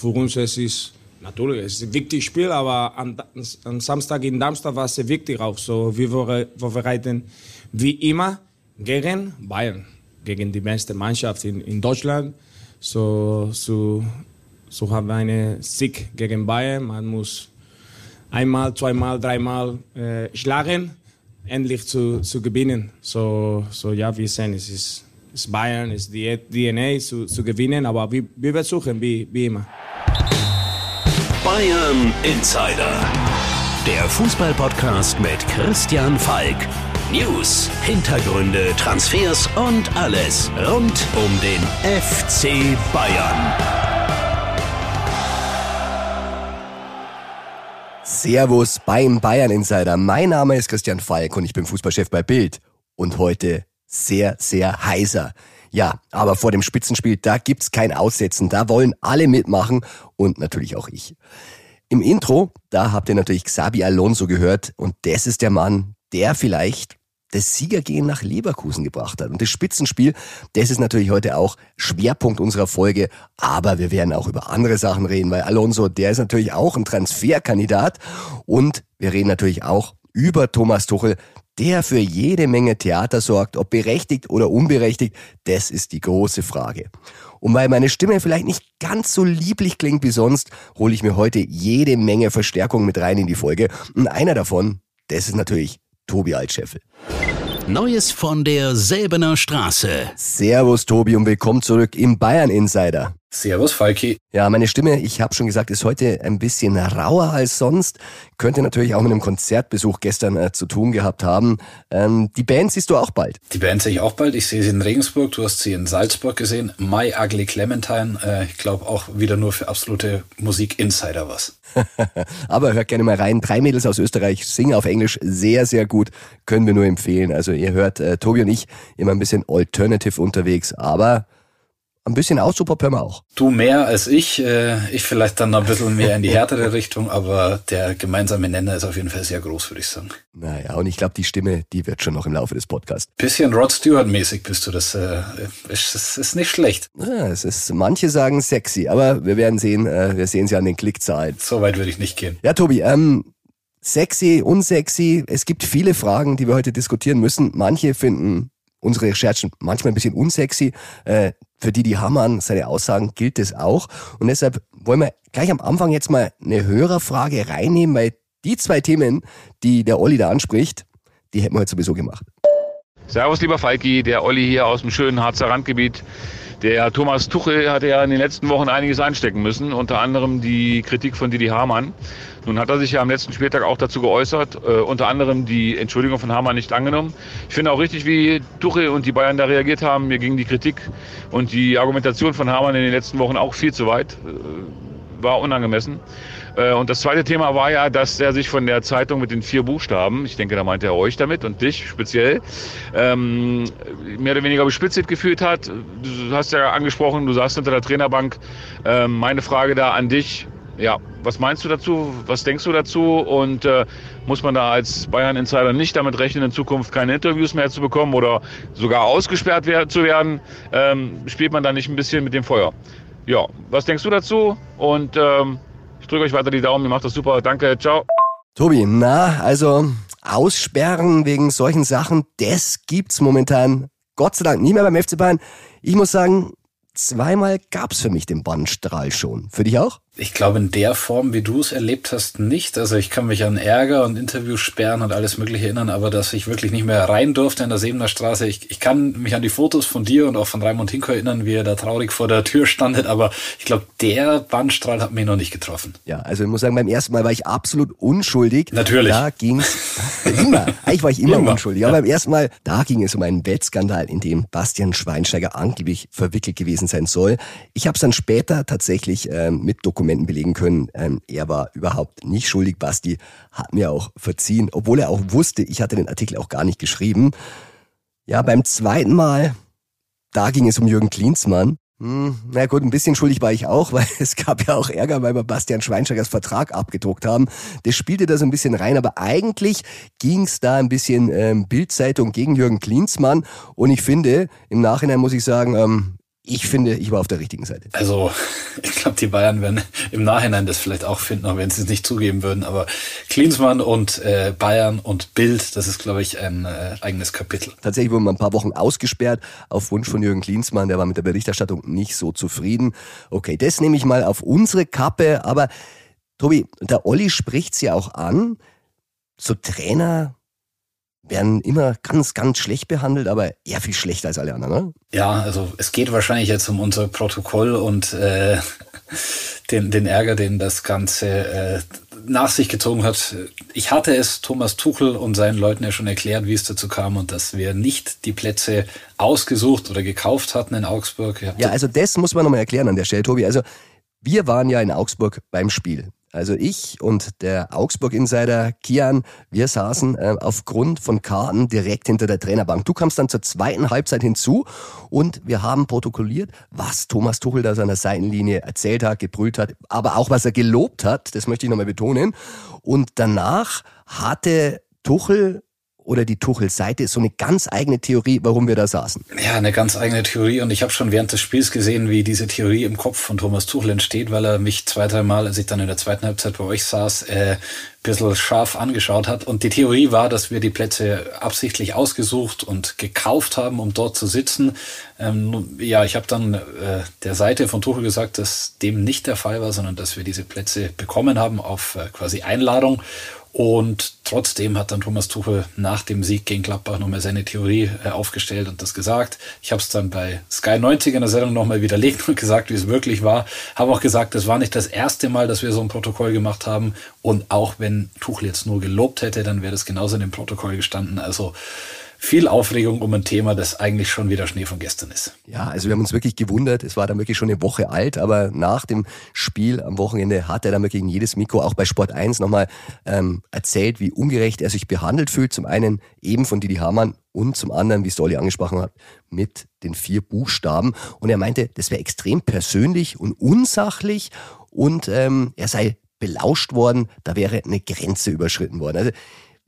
für uns es ist natürlich es ist ein wichtiges Spiel, aber am, am Samstag in Darmstadt war es sehr wichtig auch. So, wir vorbereiten wie immer gegen Bayern, gegen die beste Mannschaft in, in Deutschland. So, so, so haben wir einen Sieg gegen Bayern. Man muss einmal, zweimal, dreimal äh, schlagen, endlich zu, zu gewinnen. So, so ja, wir sehen, es ist, ist Bayern, ist die DNA zu, zu gewinnen, aber wir, wir versuchen wie, wie immer. Bayern Insider, der Fußballpodcast mit Christian Falk. News, Hintergründe, Transfers und alles rund um den FC Bayern. Servus beim Bayern Insider. Mein Name ist Christian Falk und ich bin Fußballchef bei Bild. Und heute sehr, sehr heiser. Ja, aber vor dem Spitzenspiel, da gibt's kein Aussetzen. Da wollen alle mitmachen und natürlich auch ich. Im Intro, da habt ihr natürlich Xabi Alonso gehört und das ist der Mann, der vielleicht das Siegergehen nach Leverkusen gebracht hat. Und das Spitzenspiel, das ist natürlich heute auch Schwerpunkt unserer Folge. Aber wir werden auch über andere Sachen reden, weil Alonso, der ist natürlich auch ein Transferkandidat. Und wir reden natürlich auch über Thomas Tuchel, der für jede Menge Theater sorgt, ob berechtigt oder unberechtigt, das ist die große Frage. Und weil meine Stimme vielleicht nicht ganz so lieblich klingt wie sonst, hole ich mir heute jede Menge Verstärkung mit rein in die Folge. Und einer davon, das ist natürlich Tobi Altscheffel. Neues von der Säbener Straße. Servus Tobi und willkommen zurück im Bayern Insider. Servus, Falki. Ja, meine Stimme, ich habe schon gesagt, ist heute ein bisschen rauer als sonst. Könnte natürlich auch mit einem Konzertbesuch gestern äh, zu tun gehabt haben. Ähm, die Band siehst du auch bald. Die Band sehe ich auch bald. Ich sehe sie in Regensburg, du hast sie in Salzburg gesehen. My Ugly Clementine. Äh, ich glaube auch wieder nur für absolute Musik-Insider was. Aber hört gerne mal rein. Drei Mädels aus Österreich singen auf Englisch sehr, sehr gut. Können wir nur empfehlen. Also ihr hört äh, Tobi und ich immer ein bisschen alternative unterwegs. Aber ein bisschen Aussupper wir auch. Du mehr als ich. Äh, ich vielleicht dann ein bisschen mehr in die härtere Richtung, aber der gemeinsame Nenner ist auf jeden Fall sehr groß, würde ich sagen. Naja, und ich glaube, die Stimme, die wird schon noch im Laufe des Podcasts. Bisschen Rod Stewart-mäßig bist du, das äh, ist, ist nicht schlecht. Ja, es ist, manche sagen sexy, aber wir werden sehen, äh, wir sehen es ja an den Klickzahlen. So weit würde ich nicht gehen. Ja, Tobi, ähm, sexy, unsexy, es gibt viele Fragen, die wir heute diskutieren müssen. Manche finden unsere Recherchen manchmal ein bisschen unsexy. Äh, für die, die Hamann seine Aussagen gilt es auch. Und deshalb wollen wir gleich am Anfang jetzt mal eine Hörerfrage reinnehmen, weil die zwei Themen, die der Olli da anspricht, die hätten wir heute sowieso gemacht. Servus, lieber Falki, der Olli hier aus dem schönen Harzer Randgebiet. Der Thomas Tuchel hatte ja in den letzten Wochen einiges einstecken müssen, unter anderem die Kritik von Didi Hamann. Nun hat er sich ja am letzten Spieltag auch dazu geäußert, äh, unter anderem die Entschuldigung von Hamann nicht angenommen. Ich finde auch richtig, wie Tuchel und die Bayern da reagiert haben. Mir ging die Kritik und die Argumentation von Hamann in den letzten Wochen auch viel zu weit. Äh, war unangemessen. Äh, und das zweite Thema war ja, dass er sich von der Zeitung mit den vier Buchstaben, ich denke, da meinte er euch damit und dich speziell, ähm, mehr oder weniger bespitzt gefühlt hat. Du hast ja angesprochen, du saßt hinter der Trainerbank. Ähm, meine Frage da an dich, ja, was meinst du dazu? Was denkst du dazu? Und äh, muss man da als Bayern-Insider nicht damit rechnen, in Zukunft keine Interviews mehr zu bekommen oder sogar ausgesperrt zu werden? Ähm, spielt man da nicht ein bisschen mit dem Feuer? Ja, was denkst du dazu? Und ähm, ich drücke euch weiter die Daumen, ihr macht das super. Danke, ciao. Tobi, na, also aussperren wegen solchen Sachen, das gibt's momentan Gott sei Dank nie mehr beim FC Bayern. Ich muss sagen, zweimal gab's für mich den Bannstrahl schon. Für dich auch? Ich glaube, in der Form, wie du es erlebt hast, nicht. Also ich kann mich an Ärger und Interviewsperren und alles Mögliche erinnern, aber dass ich wirklich nicht mehr rein durfte in der Sebener Straße. Ich, ich kann mich an die Fotos von dir und auch von Raimund Hinko erinnern, wie er da traurig vor der Tür standet, aber ich glaube, der Bandstrahl hat mich noch nicht getroffen. Ja, also ich muss sagen, beim ersten Mal war ich absolut unschuldig. Natürlich. Da ging's immer. Eigentlich war ich immer, immer. unschuldig. Aber ja. beim ersten Mal, da ging es um einen Wettskandal, in dem Bastian Schweinsteiger angeblich verwickelt gewesen sein soll. Ich habe es dann später tatsächlich äh, mit Dokumenten Dokumenten belegen können, ähm, er war überhaupt nicht schuldig. Basti hat mir auch verziehen, obwohl er auch wusste, ich hatte den Artikel auch gar nicht geschrieben. Ja, beim zweiten Mal, da ging es um Jürgen Klinsmann. Hm, na gut, ein bisschen schuldig war ich auch, weil es gab ja auch Ärger, weil wir Bastian Schweinsteigers Vertrag abgedruckt haben. Das spielte da so ein bisschen rein, aber eigentlich ging es da ein bisschen ähm, Bildzeitung gegen Jürgen Klinsmann. Und ich finde, im Nachhinein muss ich sagen, ähm, ich finde, ich war auf der richtigen Seite. Also, ich glaube, die Bayern werden im Nachhinein das vielleicht auch finden, auch wenn sie es nicht zugeben würden. Aber Klinsmann und äh, Bayern und Bild, das ist, glaube ich, ein äh, eigenes Kapitel. Tatsächlich wurden wir ein paar Wochen ausgesperrt auf Wunsch von Jürgen Klinsmann. Der war mit der Berichterstattung nicht so zufrieden. Okay, das nehme ich mal auf unsere Kappe. Aber Tobi, der Olli spricht's ja auch an. So Trainer werden immer ganz, ganz schlecht behandelt, aber eher viel schlechter als alle anderen, ne? Ja, also es geht wahrscheinlich jetzt um unser Protokoll und äh, den, den Ärger, den das Ganze äh, nach sich gezogen hat. Ich hatte es Thomas Tuchel und seinen Leuten ja schon erklärt, wie es dazu kam und dass wir nicht die Plätze ausgesucht oder gekauft hatten in Augsburg. Ja, also das muss man nochmal erklären an der Stelle, Tobi. Also wir waren ja in Augsburg beim Spiel. Also ich und der Augsburg-Insider Kian, wir saßen äh, aufgrund von Karten direkt hinter der Trainerbank. Du kamst dann zur zweiten Halbzeit hinzu und wir haben protokolliert, was Thomas Tuchel da seiner Seitenlinie erzählt hat, gebrüllt hat, aber auch was er gelobt hat, das möchte ich nochmal betonen. Und danach hatte Tuchel oder die Tuchel-Seite so eine ganz eigene Theorie, warum wir da saßen. Ja, eine ganz eigene Theorie und ich habe schon während des Spiels gesehen, wie diese Theorie im Kopf von Thomas Tuchel entsteht, weil er mich zwei, drei Mal, als ich dann in der zweiten Halbzeit bei euch saß, äh, bisschen scharf angeschaut hat. Und die Theorie war, dass wir die Plätze absichtlich ausgesucht und gekauft haben, um dort zu sitzen. Ähm, ja, ich habe dann äh, der Seite von Tuchel gesagt, dass dem nicht der Fall war, sondern dass wir diese Plätze bekommen haben auf äh, quasi Einladung. Und trotzdem hat dann Thomas Tuchel nach dem Sieg gegen Gladbach nochmal seine Theorie äh, aufgestellt und das gesagt. Ich habe es dann bei Sky 90 in der Sendung nochmal widerlegt und gesagt, wie es wirklich war. Habe auch gesagt, es war nicht das erste Mal, dass wir so ein Protokoll gemacht haben. Und auch wenn Tuchel jetzt nur gelobt hätte, dann wäre das genauso in dem Protokoll gestanden. Also viel Aufregung um ein Thema, das eigentlich schon wieder Schnee von gestern ist. Ja, also wir haben uns wirklich gewundert. Es war dann wirklich schon eine Woche alt, aber nach dem Spiel am Wochenende hat er dann wirklich in jedes Mikro, auch bei Sport 1, nochmal ähm, erzählt, wie ungerecht er sich behandelt fühlt. Zum einen eben von Didi Hamann und zum anderen, wie es Dolly angesprochen hat, mit den vier Buchstaben. Und er meinte, das wäre extrem persönlich und unsachlich und ähm, er sei belauscht worden, da wäre eine Grenze überschritten worden. Also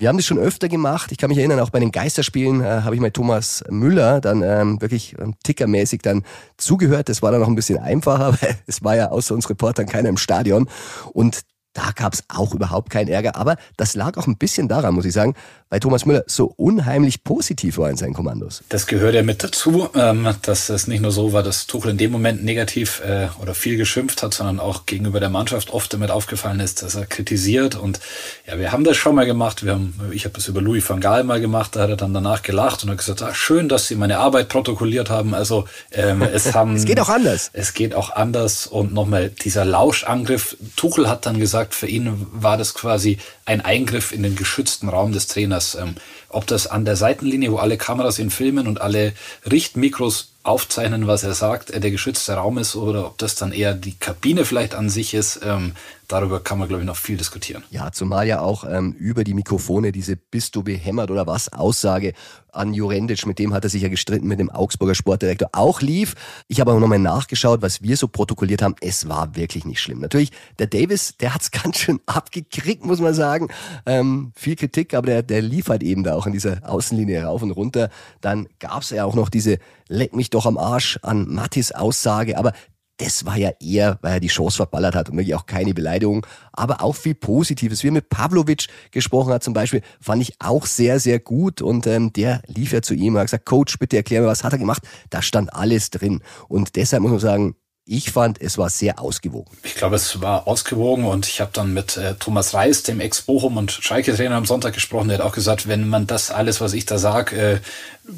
wir haben das schon öfter gemacht. Ich kann mich erinnern, auch bei den Geisterspielen äh, habe ich mal Thomas Müller dann ähm, wirklich ähm, tickermäßig dann zugehört. Das war dann noch ein bisschen einfacher, weil es war ja außer uns Reportern keiner im Stadion. Und da gab es auch überhaupt keinen Ärger. Aber das lag auch ein bisschen daran, muss ich sagen, weil Thomas Müller so unheimlich positiv war in seinen Kommandos. Das gehört ja mit dazu, ähm, dass es nicht nur so war, dass Tuchel in dem Moment negativ äh, oder viel geschimpft hat, sondern auch gegenüber der Mannschaft oft damit aufgefallen ist, dass er kritisiert. Und ja, wir haben das schon mal gemacht. Wir haben, ich habe das über Louis van Gaal mal gemacht. Da hat er dann danach gelacht und hat gesagt, ah, schön, dass Sie meine Arbeit protokolliert haben. Also ähm, es haben. es geht auch anders. Es geht auch anders. Und nochmal dieser Lauschangriff. Tuchel hat dann gesagt, für ihn war das quasi ein Eingriff in den geschützten Raum des Trainers ähm, ob das an der Seitenlinie, wo alle Kameras ihn filmen und alle Richtmikros aufzeichnen, was er sagt, äh, der geschützte Raum ist oder ob das dann eher die Kabine vielleicht an sich ist. Ähm, darüber kann man, glaube ich, noch viel diskutieren. Ja, zumal ja auch ähm, über die Mikrofone diese Bist du behämmert oder was Aussage an Jurendic, mit dem hat er sich ja gestritten mit dem Augsburger Sportdirektor, auch lief. Ich habe aber nochmal nachgeschaut, was wir so protokolliert haben. Es war wirklich nicht schlimm. Natürlich, der Davis, der hat's ganz schön abgekriegt, muss man sagen. Ähm, viel Kritik, aber der, der lief halt eben da auch in dieser Außenlinie rauf und runter. Dann gab's ja auch noch diese Leck mich doch am Arsch an Mattis Aussage, aber das war ja eher, weil er die Chance verballert hat und wirklich auch keine Beleidigung, aber auch viel Positives. Wie er mit Pavlovic gesprochen hat zum Beispiel, fand ich auch sehr, sehr gut und ähm, der lief ja zu ihm und hat gesagt, Coach, bitte erklär mir, was hat er gemacht? Da stand alles drin und deshalb muss man sagen, ich fand, es war sehr ausgewogen. Ich glaube, es war ausgewogen und ich habe dann mit äh, Thomas Reis, dem Ex-Bochum und Schalke-Trainer am Sonntag gesprochen. Der hat auch gesagt, wenn man das alles, was ich da sage, äh,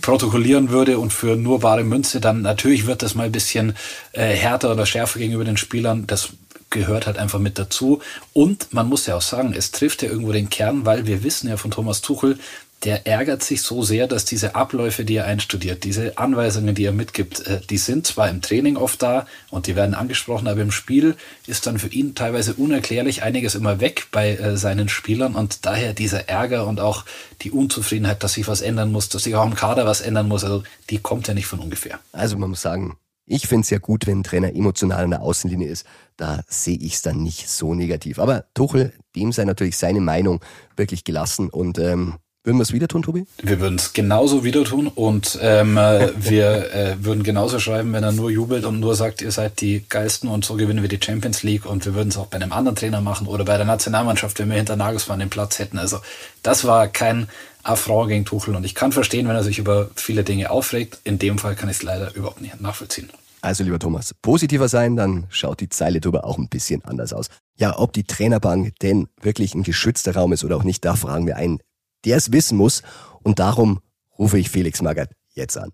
protokollieren würde und für nur wahre Münze, dann natürlich wird das mal ein bisschen äh, härter oder schärfer gegenüber den Spielern. Das gehört halt einfach mit dazu. Und man muss ja auch sagen, es trifft ja irgendwo den Kern, weil wir wissen ja von Thomas Tuchel, der ärgert sich so sehr, dass diese Abläufe, die er einstudiert, diese Anweisungen, die er mitgibt, äh, die sind zwar im Training oft da und die werden angesprochen, aber im Spiel ist dann für ihn teilweise unerklärlich einiges immer weg bei äh, seinen Spielern und daher dieser Ärger und auch die Unzufriedenheit, dass sich was ändern muss, dass sich auch im Kader was ändern muss, also die kommt ja nicht von ungefähr. Also man muss sagen, ich finde es ja gut, wenn ein Trainer emotional an der Außenlinie ist. Da sehe ich es dann nicht so negativ. Aber Tuchel, dem sei natürlich seine Meinung wirklich gelassen und ähm, Würden wir es wieder tun, Tobi? Wir würden es genauso wieder tun und ähm, äh, wir äh, würden genauso schreiben, wenn er nur jubelt und nur sagt, ihr seid die Geisten und so gewinnen wir die Champions League und wir würden es auch bei einem anderen Trainer machen oder bei der Nationalmannschaft, wenn wir hinter Nagelsmann den Platz hätten. Also das war kein Affront gegen Tuchel und ich kann verstehen, wenn er sich über viele Dinge aufregt. In dem Fall kann ich es leider überhaupt nicht nachvollziehen. Also lieber Thomas, positiver sein, dann schaut die Zeile drüber auch ein bisschen anders aus. Ja, ob die Trainerbank denn wirklich ein geschützter Raum ist oder auch nicht, da fragen wir einen der es wissen muss. Und darum rufe ich Felix Magath jetzt an.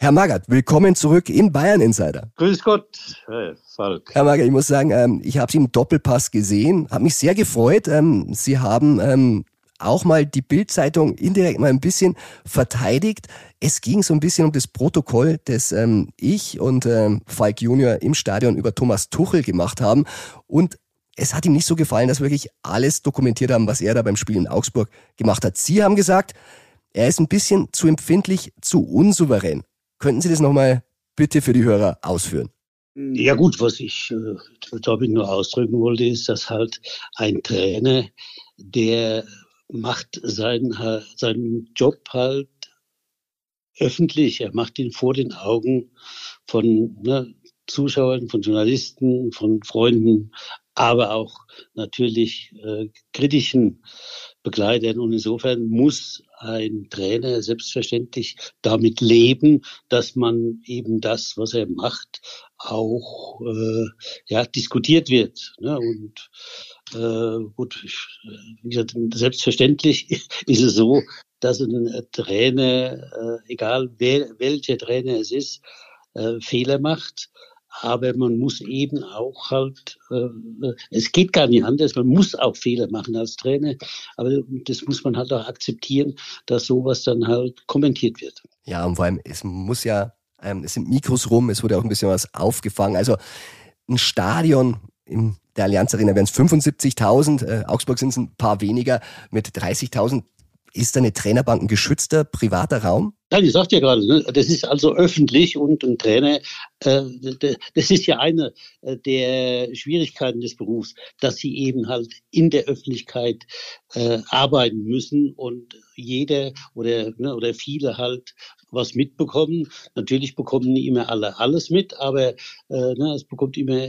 Herr Magath, willkommen zurück im Bayern Insider. Grüß Gott, Herr Falk. Herr Magath, ich muss sagen, ähm, ich habe Sie im Doppelpass gesehen, habe mich sehr gefreut. Ähm, Sie haben ähm, auch mal die Bildzeitung indirekt mal ein bisschen verteidigt. Es ging so ein bisschen um das Protokoll, das ich und Falk Junior im Stadion über Thomas Tuchel gemacht haben. Und es hat ihm nicht so gefallen, dass wir wirklich alles dokumentiert haben, was er da beim Spiel in Augsburg gemacht hat. Sie haben gesagt, er ist ein bisschen zu empfindlich, zu unsouverän. Könnten Sie das nochmal bitte für die Hörer ausführen? Ja gut, was ich äh, damit nur ausdrücken wollte, ist, dass halt ein Trainer, der macht seinen, seinen Job halt öffentlich, er macht ihn vor den Augen von ne, Zuschauern, von Journalisten, von Freunden aber auch natürlich äh, kritischen Begleitern. Und insofern muss ein Trainer selbstverständlich damit leben, dass man eben das, was er macht, auch äh, ja, diskutiert wird. Ne? Und äh, gut, ich, wie selbstverständlich ist es so, dass ein Trainer, äh, egal wer, welcher Trainer es ist, äh, Fehler macht aber man muss eben auch halt, äh, es geht gar nicht anders, man muss auch Fehler machen als Trainer, aber das muss man halt auch akzeptieren, dass sowas dann halt kommentiert wird. Ja, und vor allem, es muss ja, ähm, es sind Mikros rum, es wurde auch ein bisschen was aufgefangen. Also ein Stadion in der Allianz Arena wären es 75.000, äh, Augsburg sind es ein paar weniger, mit 30.000 ist eine Trainerbank ein geschützter privater Raum? Nein, ich sagte ja gerade, ne, das ist also öffentlich und ein Trainer, äh, das ist ja eine äh, der Schwierigkeiten des Berufs, dass sie eben halt in der Öffentlichkeit äh, arbeiten müssen und jeder oder, ne, oder viele halt was mitbekommen. Natürlich bekommen nicht immer alle alles mit, aber ne, es bekommt immer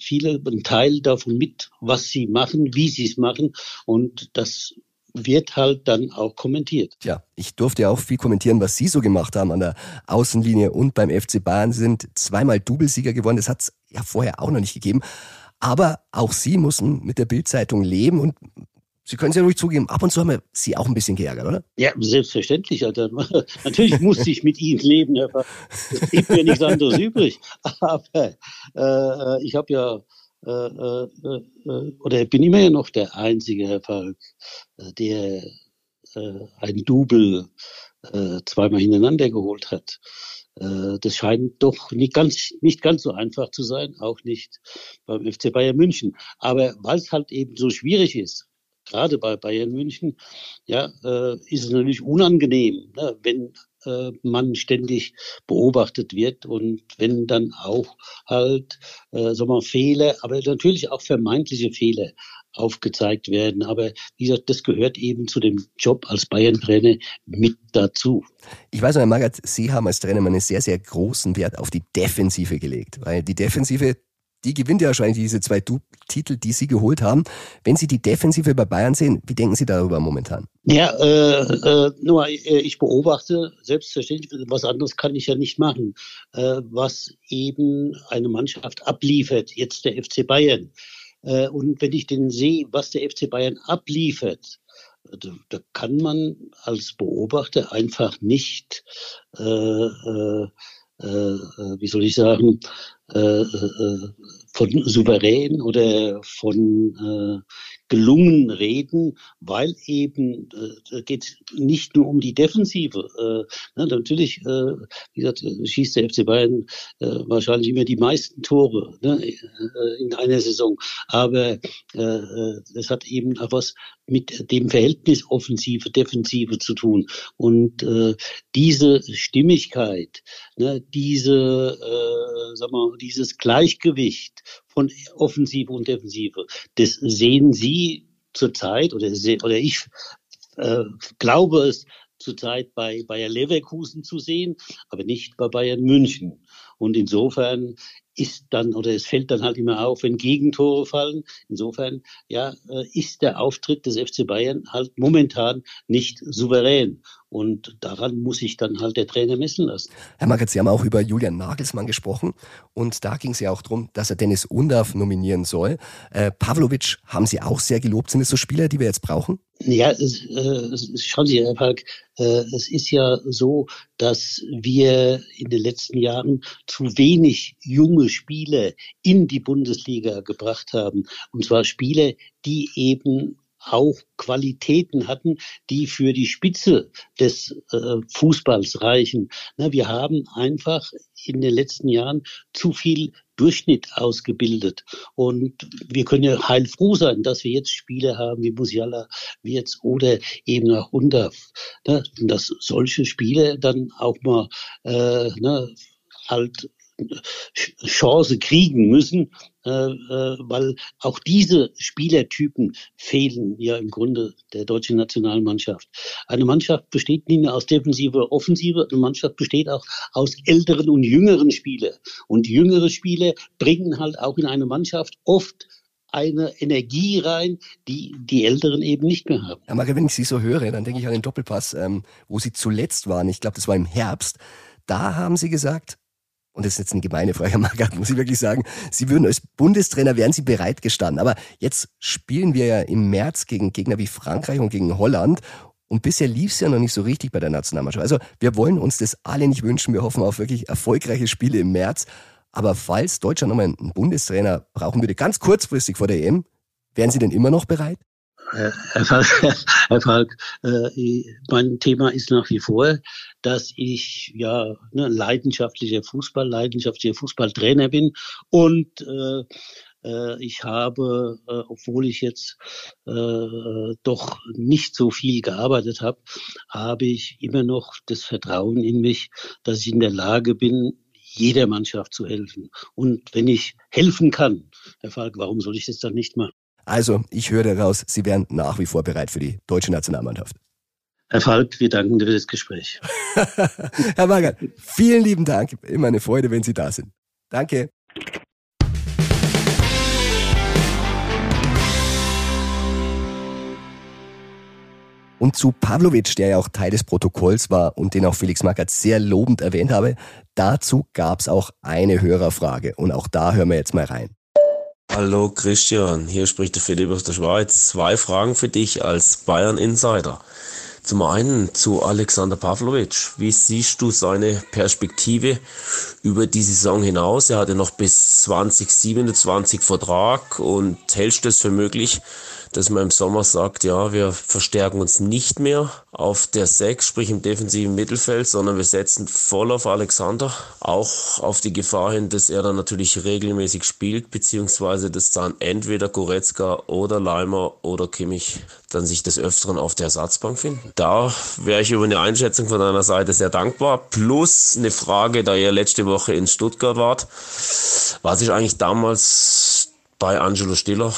viele einen Teil davon mit, was sie machen, wie sie es machen und das wird halt dann auch kommentiert. Ja, ich durfte ja auch viel kommentieren, was Sie so gemacht haben an der Außenlinie und beim FC Bayern Sie sind zweimal Doublesieger geworden. Das hat es ja vorher auch noch nicht gegeben. Aber auch Sie mussten mit der Bildzeitung leben und Sie können es ja ruhig zugeben, ab und zu haben wir Sie auch ein bisschen geärgert, oder? Ja, selbstverständlich. Alter. Natürlich musste ich mit Ihnen leben, aber es gibt mir nichts anderes übrig. Aber äh, ich habe ja äh, äh, äh, oder bin immer noch der einzige, Herr Falk, der ein Double zweimal hintereinander geholt hat. Das scheint doch nicht ganz, nicht ganz so einfach zu sein, auch nicht beim FC Bayern München. Aber weil es halt eben so schwierig ist, gerade bei Bayern München, ja, ist es natürlich unangenehm, ne, wenn äh, man ständig beobachtet wird und wenn dann auch halt, äh, sagen wir, Fehler, aber natürlich auch vermeintliche Fehler aufgezeigt werden. Aber wie gesagt, das gehört eben zu dem Job als Bayern-Trainer mit dazu. Ich weiß noch, Herr Magath, Sie haben als Trainer einen sehr, sehr großen Wert auf die Defensive gelegt, weil die Defensive die gewinnt ja wahrscheinlich diese zwei du Titel, die Sie geholt haben. Wenn Sie die Defensive bei Bayern sehen, wie denken Sie darüber momentan? Ja, äh, äh, nur äh, ich beobachte selbstverständlich, was anderes kann ich ja nicht machen, äh, was eben eine Mannschaft abliefert, jetzt der FC Bayern. Äh, und wenn ich denn sehe, was der FC Bayern abliefert, da, kann man als Beobachter einfach nicht, äh, äh, äh, wie soll ich sagen, äh, äh, von souverän oder von äh, gelungen reden, weil eben äh, geht nicht nur um die Defensive. Äh, ne, natürlich, äh, wie gesagt, schießt der FC Bayern äh, wahrscheinlich immer die meisten Tore ne, äh, in einer Saison, aber äh, das hat eben auch was mit dem Verhältnis Offensive, Defensive zu tun. Und äh, diese Stimmigkeit, ne, diese, äh, sag mal, dieses Gleichgewicht von Offensive und Defensive, das sehen Sie zurzeit, oder, oder ich äh, glaube es zurzeit bei Bayer Leverkusen zu sehen, aber nicht bei Bayern München. Und insofern ist dann, oder es fällt dann halt immer auf, wenn Gegentore fallen. Insofern, ja, äh, ist der Auftritt des FC Bayern halt momentan nicht souverän. Und daran muss sich dann halt der Trainer messen lassen. Herr Magath, Sie haben auch über Julian Nagelsmann gesprochen. Und da ging es ja auch darum, dass er Dennis Undarf nominieren soll. Äh, Pavlovic haben Sie auch sehr gelobt. Sind es so Spieler, die wir jetzt brauchen? Ja, es, äh, schauen Sie, Herr Falk, äh, es ist ja so, dass wir in den letzten Jahren zu wenig junge Spieler in die Bundesliga gebracht haben. Und zwar Spieler, die eben auch Qualitäten hatten, die für die Spitze des äh, Fußballs reichen. Na, wir haben einfach in den letzten Jahren zu viel Durchschnitt ausgebildet. Und wir können ja heilfroh sein, dass wir jetzt Spiele haben wie Musiala, wie jetzt oder eben auch Undaf. Ne, dass solche Spiele dann auch mal äh, ne, halt Chance kriegen müssen, äh, äh, weil auch diese Spielertypen fehlen ja im Grunde der deutschen Nationalmannschaft. Eine Mannschaft besteht nicht nur aus Defensive, Offensive, eine Mannschaft besteht auch aus älteren und jüngeren Spielern. Und jüngere Spieler bringen halt auch in eine Mannschaft oft eine Energie rein, die die Älteren eben nicht mehr haben. Ja, Maria, wenn ich Sie so höre, dann denke ich an den Doppelpass, ähm, wo Sie zuletzt waren. Ich glaube, das war im Herbst. Da haben Sie gesagt, und das ist jetzt eine gemeine Frage, Margaret, muss ich wirklich sagen, Sie würden als Bundestrainer, wären Sie bereit gestanden. Aber jetzt spielen wir ja im März gegen Gegner wie Frankreich und gegen Holland. Und bisher lief es ja noch nicht so richtig bei der Nationalmannschaft. Also wir wollen uns das alle nicht wünschen. Wir hoffen auf wirklich erfolgreiche Spiele im März. Aber falls Deutschland nochmal einen Bundestrainer brauchen würde, ganz kurzfristig vor der EM, wären Sie denn immer noch bereit? Herr Falk, Herr Falk äh, mein Thema ist nach wie vor, dass ich ja ne, leidenschaftlicher Fußball, leidenschaftlicher Fußballtrainer bin und äh, äh, ich habe, äh, obwohl ich jetzt äh, doch nicht so viel gearbeitet habe, habe ich immer noch das Vertrauen in mich, dass ich in der Lage bin, jeder Mannschaft zu helfen. Und wenn ich helfen kann, Herr Falk, warum soll ich das dann nicht machen? Also, ich höre daraus, Sie wären nach wie vor bereit für die deutsche Nationalmannschaft. Herr Falk, wir danken dir für das Gespräch. Herr Magath, vielen lieben Dank. Immer eine Freude, wenn Sie da sind. Danke. Und zu Pavlovic, der ja auch Teil des Protokolls war und den auch Felix Magath sehr lobend erwähnt habe, dazu gab es auch eine Hörerfrage. Und auch da hören wir jetzt mal rein. Hallo Christian, hier spricht der Philipp aus der Schweiz. Zwei Fragen für dich als Bayern Insider. Zum einen zu Alexander Pavlovic. Wie siehst du seine Perspektive über die Saison hinaus? Er hatte noch bis 2027 Vertrag und hältst du es für möglich, dass man im Sommer sagt, ja, wir verstärken uns nicht mehr auf der Sechs, sprich im defensiven Mittelfeld, sondern wir setzen voll auf Alexander, auch auf die Gefahr hin, dass er dann natürlich regelmäßig spielt, beziehungsweise dass dann entweder Goretzka oder Leimer oder Kimmich dann sich des Öfteren auf der Ersatzbank finden. Da wäre ich über eine Einschätzung von deiner Seite sehr dankbar. Plus eine Frage, da ihr letzte Woche in Stuttgart wart. Was ist eigentlich damals bei Angelo Stiller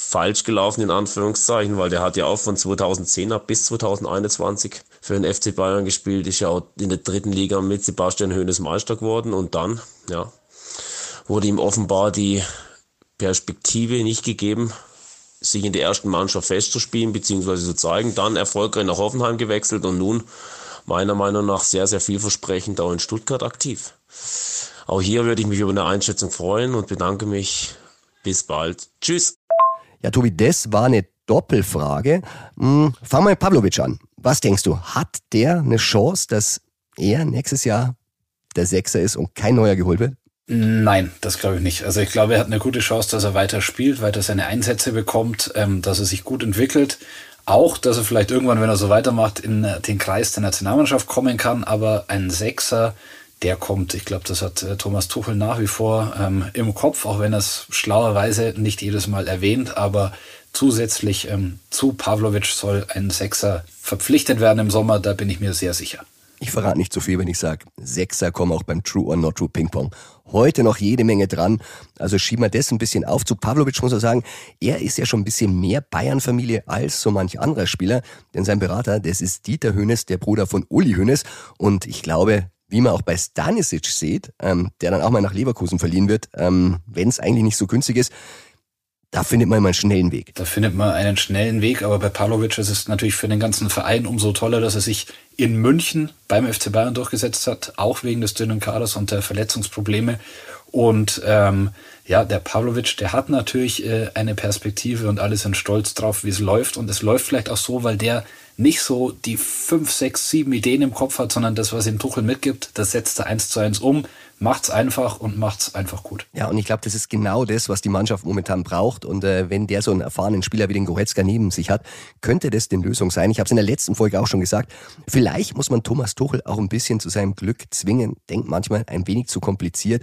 falsch gelaufen, in Anführungszeichen, weil der hat ja auch von 2010 bis 2021 für den FC Bayern gespielt, ist ja auch in der dritten Liga mit Sebastian Hoeneß Meister geworden und dann, ja, wurde ihm offenbar die Perspektive nicht gegeben, sich in der ersten Mannschaft festzuspielen bzw. zu zeigen. Dann erfolgreich nach Hoffenheim gewechselt und nun meiner Meinung nach sehr, sehr vielversprechend auch in Stuttgart aktiv. Auch hier würde ich mich über eine Einschätzung freuen und bedanke mich. Bis bald. Tschüss. Ja, Tobi, das war eine Doppelfrage. Hm, fang mal Pavlovic an. Was denkst du? Hat der eine Chance, dass er nächstes Jahr der Sechser ist und kein neuer geholt wird? Nein, das glaube ich nicht. Also ich glaube, er hat eine gute Chance, dass er weiter spielt, weiter seine Einsätze bekommt, ähm, dass er sich gut entwickelt. Auch, dass er vielleicht irgendwann, wenn er so weitermacht, in den Kreis der Nationalmannschaft kommen kann. Aber ein Sechser, der kommt. Ich glaube, das hat äh, Thomas Tuchel nach wie vor ähm, im Kopf, auch wenn er es schlauerweise nicht jedes Mal erwähnt. Aber zusätzlich ähm, zu Pavlovic soll ein Sechser verpflichtet werden im Sommer, da bin ich mir sehr sicher. Ich verrate nicht zu viel, wenn ich sage, Sechser kommen auch beim True or Not True Ping Pong. Heute noch jede Menge dran. Also schieben wir das ein bisschen auf. Zu Pavlovic muss man sagen, er ist ja schon ein bisschen mehr Bayern-Familie als so manch anderer Spieler. Denn sein Berater, das ist Dieter Hönes, der Bruder von Uli Hönes. Und ich glaube, wie man auch bei Stanisic sieht, ähm, der dann auch mal nach Leverkusen verliehen wird, ähm, wenn es eigentlich nicht so günstig ist, da findet man immer einen schnellen Weg. Da findet man einen schnellen Weg, aber bei Pavlovic ist es natürlich für den ganzen Verein umso toller, dass er sich in München beim FC Bayern durchgesetzt hat, auch wegen des dünnen Kaders und der Verletzungsprobleme. Und ähm, ja, der Pavlovic, der hat natürlich äh, eine Perspektive und alle sind stolz drauf, wie es läuft. Und es läuft vielleicht auch so, weil der nicht so die fünf, sechs, sieben Ideen im Kopf hat, sondern das, was ihm Tuchel mitgibt, das setzt er eins zu eins um, macht's einfach und macht's einfach gut. Ja, und ich glaube, das ist genau das, was die Mannschaft momentan braucht. Und äh, wenn der so einen erfahrenen Spieler wie den Goretzka neben sich hat, könnte das die Lösung sein. Ich habe es in der letzten Folge auch schon gesagt. Vielleicht muss man Thomas Tuchel auch ein bisschen zu seinem Glück zwingen. Denkt manchmal ein wenig zu kompliziert.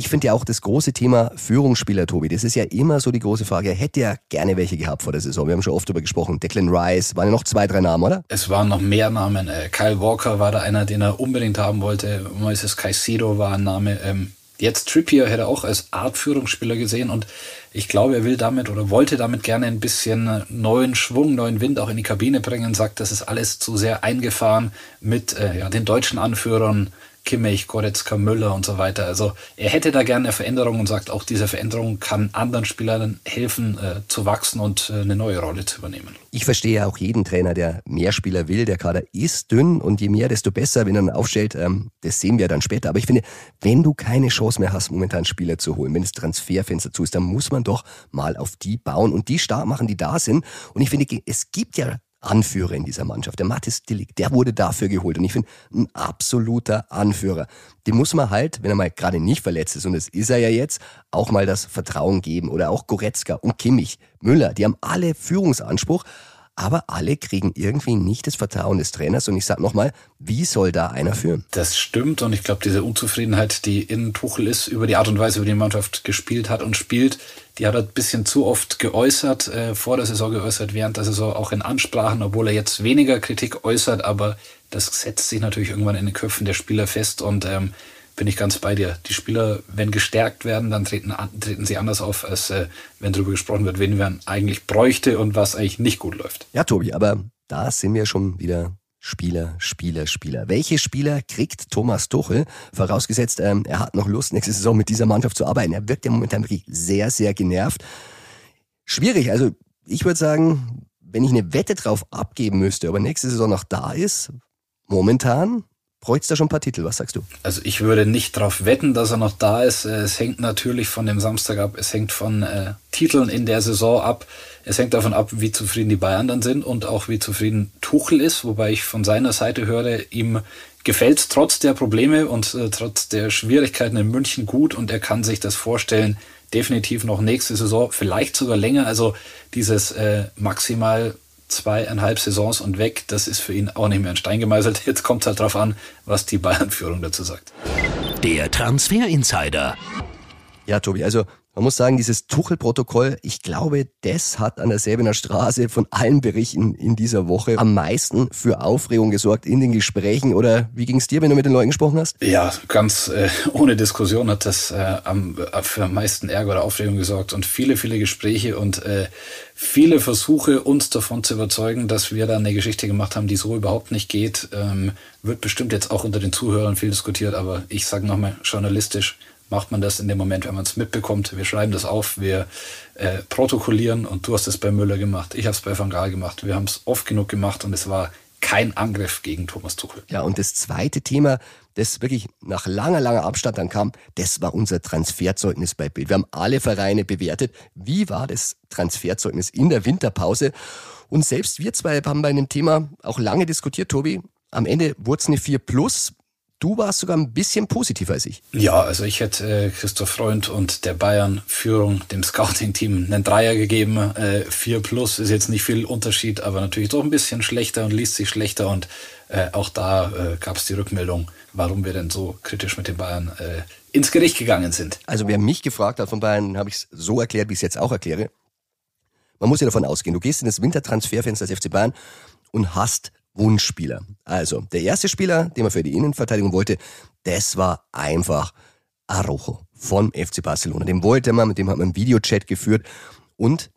Ich finde ja auch das große Thema Führungsspieler, Tobi, das ist ja immer so die große Frage. Er hätte ja gerne welche gehabt vor der Saison. Wir haben schon oft darüber gesprochen. Declan Rice, waren ja noch zwei, drei Namen, oder? Es waren noch mehr Namen. Äh, Kyle Walker war da einer, den er unbedingt haben wollte. Moises Caicedo war ein Name. Ähm, jetzt Trippier hätte er auch als Art Führungsspieler gesehen und ich glaube, er will damit oder wollte damit gerne ein bisschen neuen Schwung, neuen Wind auch in die Kabine bringen. Sagt, das ist alles zu sehr eingefahren mit äh, ja, den deutschen Anführern Kimmich, Goretzka, Müller und so weiter. Also er hätte da gerne eine Veränderung und sagt, auch diese Veränderung kann anderen Spielern helfen, äh, zu wachsen und äh, eine neue Rolle zu übernehmen. Ich verstehe auch jeden Trainer, der mehr Spieler will. Der Kader ist dünn und je mehr, desto besser, wenn er dann aufstellt. Ähm, das sehen wir dann später. Aber ich finde, wenn du keine Chance mehr hast, momentan Spieler zu holen, wenn das Transferfenster zu ist, dann muss man doch mal auf die bauen und die stark machen, die da sind. Und ich finde, es gibt ja Anführer in dieser Mannschaft. Der Mathis Dillig, der wurde dafür geholt. Und ich finde, ein absoluter Anführer. Dem muss man halt, wenn er mal gerade nicht verletzt ist, und das ist er ja jetzt, auch mal das Vertrauen geben. Oder auch Goretzka und Kimmich, Müller, die haben alle Führungsanspruch aber alle kriegen irgendwie nicht das Vertrauen des Trainers. Und ich sage nochmal, wie soll da einer führen? Das stimmt und ich glaube, diese Unzufriedenheit, die in Tuchel ist, über die Art und Weise, wie die Mannschaft gespielt hat und spielt, die hat er ein bisschen zu oft geäußert, äh, vor der Saison geäußert, während der Saison auch in Ansprachen, obwohl er jetzt weniger Kritik äußert, aber das setzt sich natürlich irgendwann in den Köpfen der Spieler fest und ähm, bin ich ganz bei dir. Die Spieler, wenn gestärkt werden, dann treten, treten sie anders auf, als äh, wenn darüber gesprochen wird, wen man eigentlich bräuchte und was eigentlich nicht gut läuft. Ja, Tobi, aber da sind wir schon wieder Spieler, Spieler, Spieler. Welche Spieler kriegt Thomas Tuchel? Vorausgesetzt, ähm, er hat noch Lust, nächste Saison mit dieser Mannschaft zu arbeiten. Er wirkt ja momentan wirklich sehr, sehr genervt. Schwierig. Also ich würde sagen, wenn ich eine Wette drauf abgeben müsste, ob er nächste Saison noch da ist, momentan Bräuchte da schon ein paar Titel, was sagst du? Also ich würde nicht darauf wetten, dass er noch da ist. Es hängt natürlich von dem Samstag ab, es hängt von äh, Titeln in der Saison ab, es hängt davon ab, wie zufrieden die Bayern dann sind und auch wie zufrieden Tuchel ist, wobei ich von seiner Seite höre, ihm gefällt trotz der Probleme und äh, trotz der Schwierigkeiten in München gut und er kann sich das vorstellen, definitiv noch nächste Saison, vielleicht sogar länger. Also dieses äh, maximal zweieinhalb Saisons und weg, das ist für ihn auch nicht mehr ein Stein gemeißelt. Jetzt kommt es halt darauf an, was die Bayern-Führung dazu sagt. Der Transfer Insider. Ja, Tobi, also man muss sagen, dieses Tuchel-Protokoll, ich glaube, das hat an der Säbener Straße von allen Berichten in dieser Woche am meisten für Aufregung gesorgt in den Gesprächen. Oder wie ging es dir, wenn du mit den Leuten gesprochen hast? Ja, ganz äh, ohne Diskussion hat das äh, am, äh, für am meisten Ärger oder Aufregung gesorgt und viele, viele Gespräche und äh, viele Versuche, uns davon zu überzeugen, dass wir da eine Geschichte gemacht haben, die so überhaupt nicht geht. Ähm, wird bestimmt jetzt auch unter den Zuhörern viel diskutiert, aber ich sage nochmal journalistisch, macht man das in dem Moment, wenn man es mitbekommt. Wir schreiben das auf, wir äh, protokollieren und du hast es bei Müller gemacht, ich habe es bei Van Gaal gemacht. Wir haben es oft genug gemacht und es war kein Angriff gegen Thomas Tuchel. Ja, und das zweite Thema, das wirklich nach langer, langer Abstand dann kam, das war unser Transferzeugnis bei Bild. Wir haben alle Vereine bewertet. Wie war das Transferzeugnis in der Winterpause? Und selbst wir zwei haben bei einem Thema auch lange diskutiert, Tobi. Am Ende wurde es eine 4 plus. Du warst sogar ein bisschen positiver als ich. Ja, also ich hätte äh, Christoph Freund und der Bayern-Führung, dem Scouting-Team, einen Dreier gegeben. Äh, vier plus ist jetzt nicht viel Unterschied, aber natürlich doch ein bisschen schlechter und liest sich schlechter. Und äh, auch da äh, gab es die Rückmeldung, warum wir denn so kritisch mit den Bayern äh, ins Gericht gegangen sind. Also wer mich gefragt hat von Bayern, habe ich es so erklärt, wie ich es jetzt auch erkläre. Man muss ja davon ausgehen, du gehst in das Wintertransferfenster des FC Bayern und hast Wunschspieler. Also, der erste Spieler, den man für die Innenverteidigung wollte, das war einfach Arojo von FC Barcelona. Den wollte man, mit dem hat man einen Videochat geführt und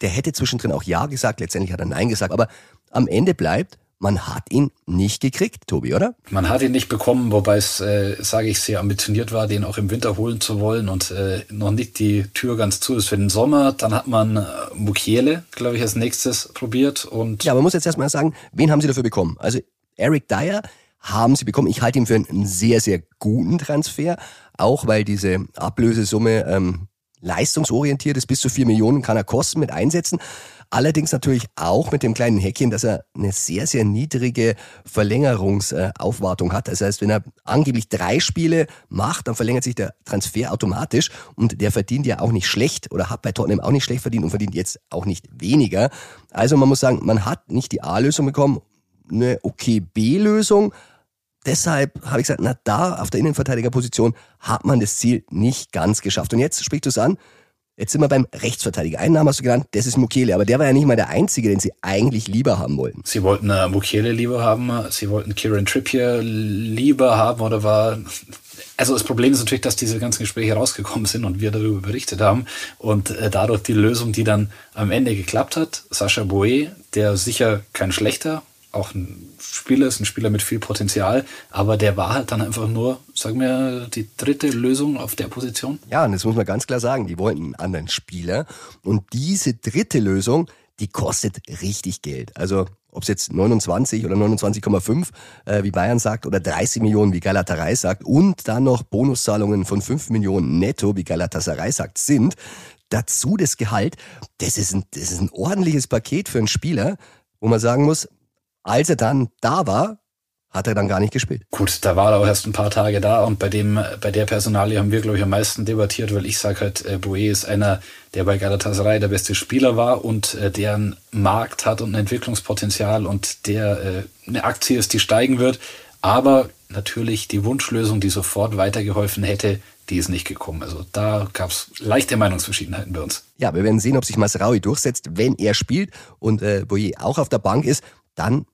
der hätte zwischendrin auch Ja gesagt, letztendlich hat er Nein gesagt, aber am Ende bleibt, man hat ihn nicht gekriegt, Tobi, oder? Man hat ihn nicht bekommen, wobei es, äh, sage ich, sehr ambitioniert war, den auch im Winter holen zu wollen und äh, noch nicht die Tür ganz zu ist für den Sommer. Dann hat man äh, Mukiele, glaube ich, als nächstes probiert. Und ja, man muss jetzt erstmal sagen, wen haben sie dafür bekommen? Also Eric Dyer haben sie bekommen. Ich halte ihn für einen sehr, sehr guten Transfer, auch weil diese Ablösesumme ähm, leistungsorientiert ist. Bis zu vier Millionen kann er kosten mit Einsätzen. Allerdings natürlich auch mit dem kleinen Häkchen, dass er eine sehr, sehr niedrige Verlängerungsaufwartung hat. Das heißt, wenn er angeblich drei Spiele macht, dann verlängert sich der Transfer automatisch und der verdient ja auch nicht schlecht oder hat bei Tottenham auch nicht schlecht verdient und verdient jetzt auch nicht weniger. Also man muss sagen, man hat nicht die A-Lösung bekommen, eine okay B-Lösung. Deshalb habe ich gesagt, na da auf der Innenverteidigerposition hat man das Ziel nicht ganz geschafft. Und jetzt sprichst du es an, Jetzt sind wir beim Rechtsverteidiger. Einen Namen hast du genannt, das ist Mukele, aber der war ja nicht mal der Einzige, den sie eigentlich lieber haben wollten. Sie wollten äh, Mukele lieber haben, sie wollten Kieran Trippier lieber haben oder war... Also das Problem ist natürlich, dass diese ganzen Gespräche rausgekommen sind und wir darüber berichtet haben und äh, dadurch die Lösung, die dann am Ende geklappt hat, Sascha Boe, der sicher kein schlechter auch ein Spieler ist, ein Spieler mit viel Potenzial, aber der war halt dann einfach nur, sagen wir, die dritte Lösung auf der Position. Ja, und das muss man ganz klar sagen, die wollten einen anderen Spieler und diese dritte Lösung, die kostet richtig Geld. Also ob es jetzt 29 oder 29,5 äh, wie Bayern sagt oder 30 Millionen wie Galatasaray sagt und dann noch Bonuszahlungen von 5 Millionen netto wie Galatasaray sagt sind, dazu das Gehalt, das ist ein, das ist ein ordentliches Paket für einen Spieler, wo man sagen muss, als er dann da war, hat er dann gar nicht gespielt. Gut, da war er auch erst ein paar Tage da und bei dem, bei der Personalie haben wir, glaube ich, am meisten debattiert, weil ich sage halt, äh, Boe ist einer, der bei Galatasaray der beste Spieler war und äh, der einen Markt hat und ein Entwicklungspotenzial und der äh, eine Aktie ist, die steigen wird. Aber natürlich die Wunschlösung, die sofort weitergeholfen hätte, die ist nicht gekommen. Also da gab es leichte Meinungsverschiedenheiten bei uns. Ja, wir werden sehen, ob sich Masraui durchsetzt, wenn er spielt und äh, Boye auch auf der Bank ist, dann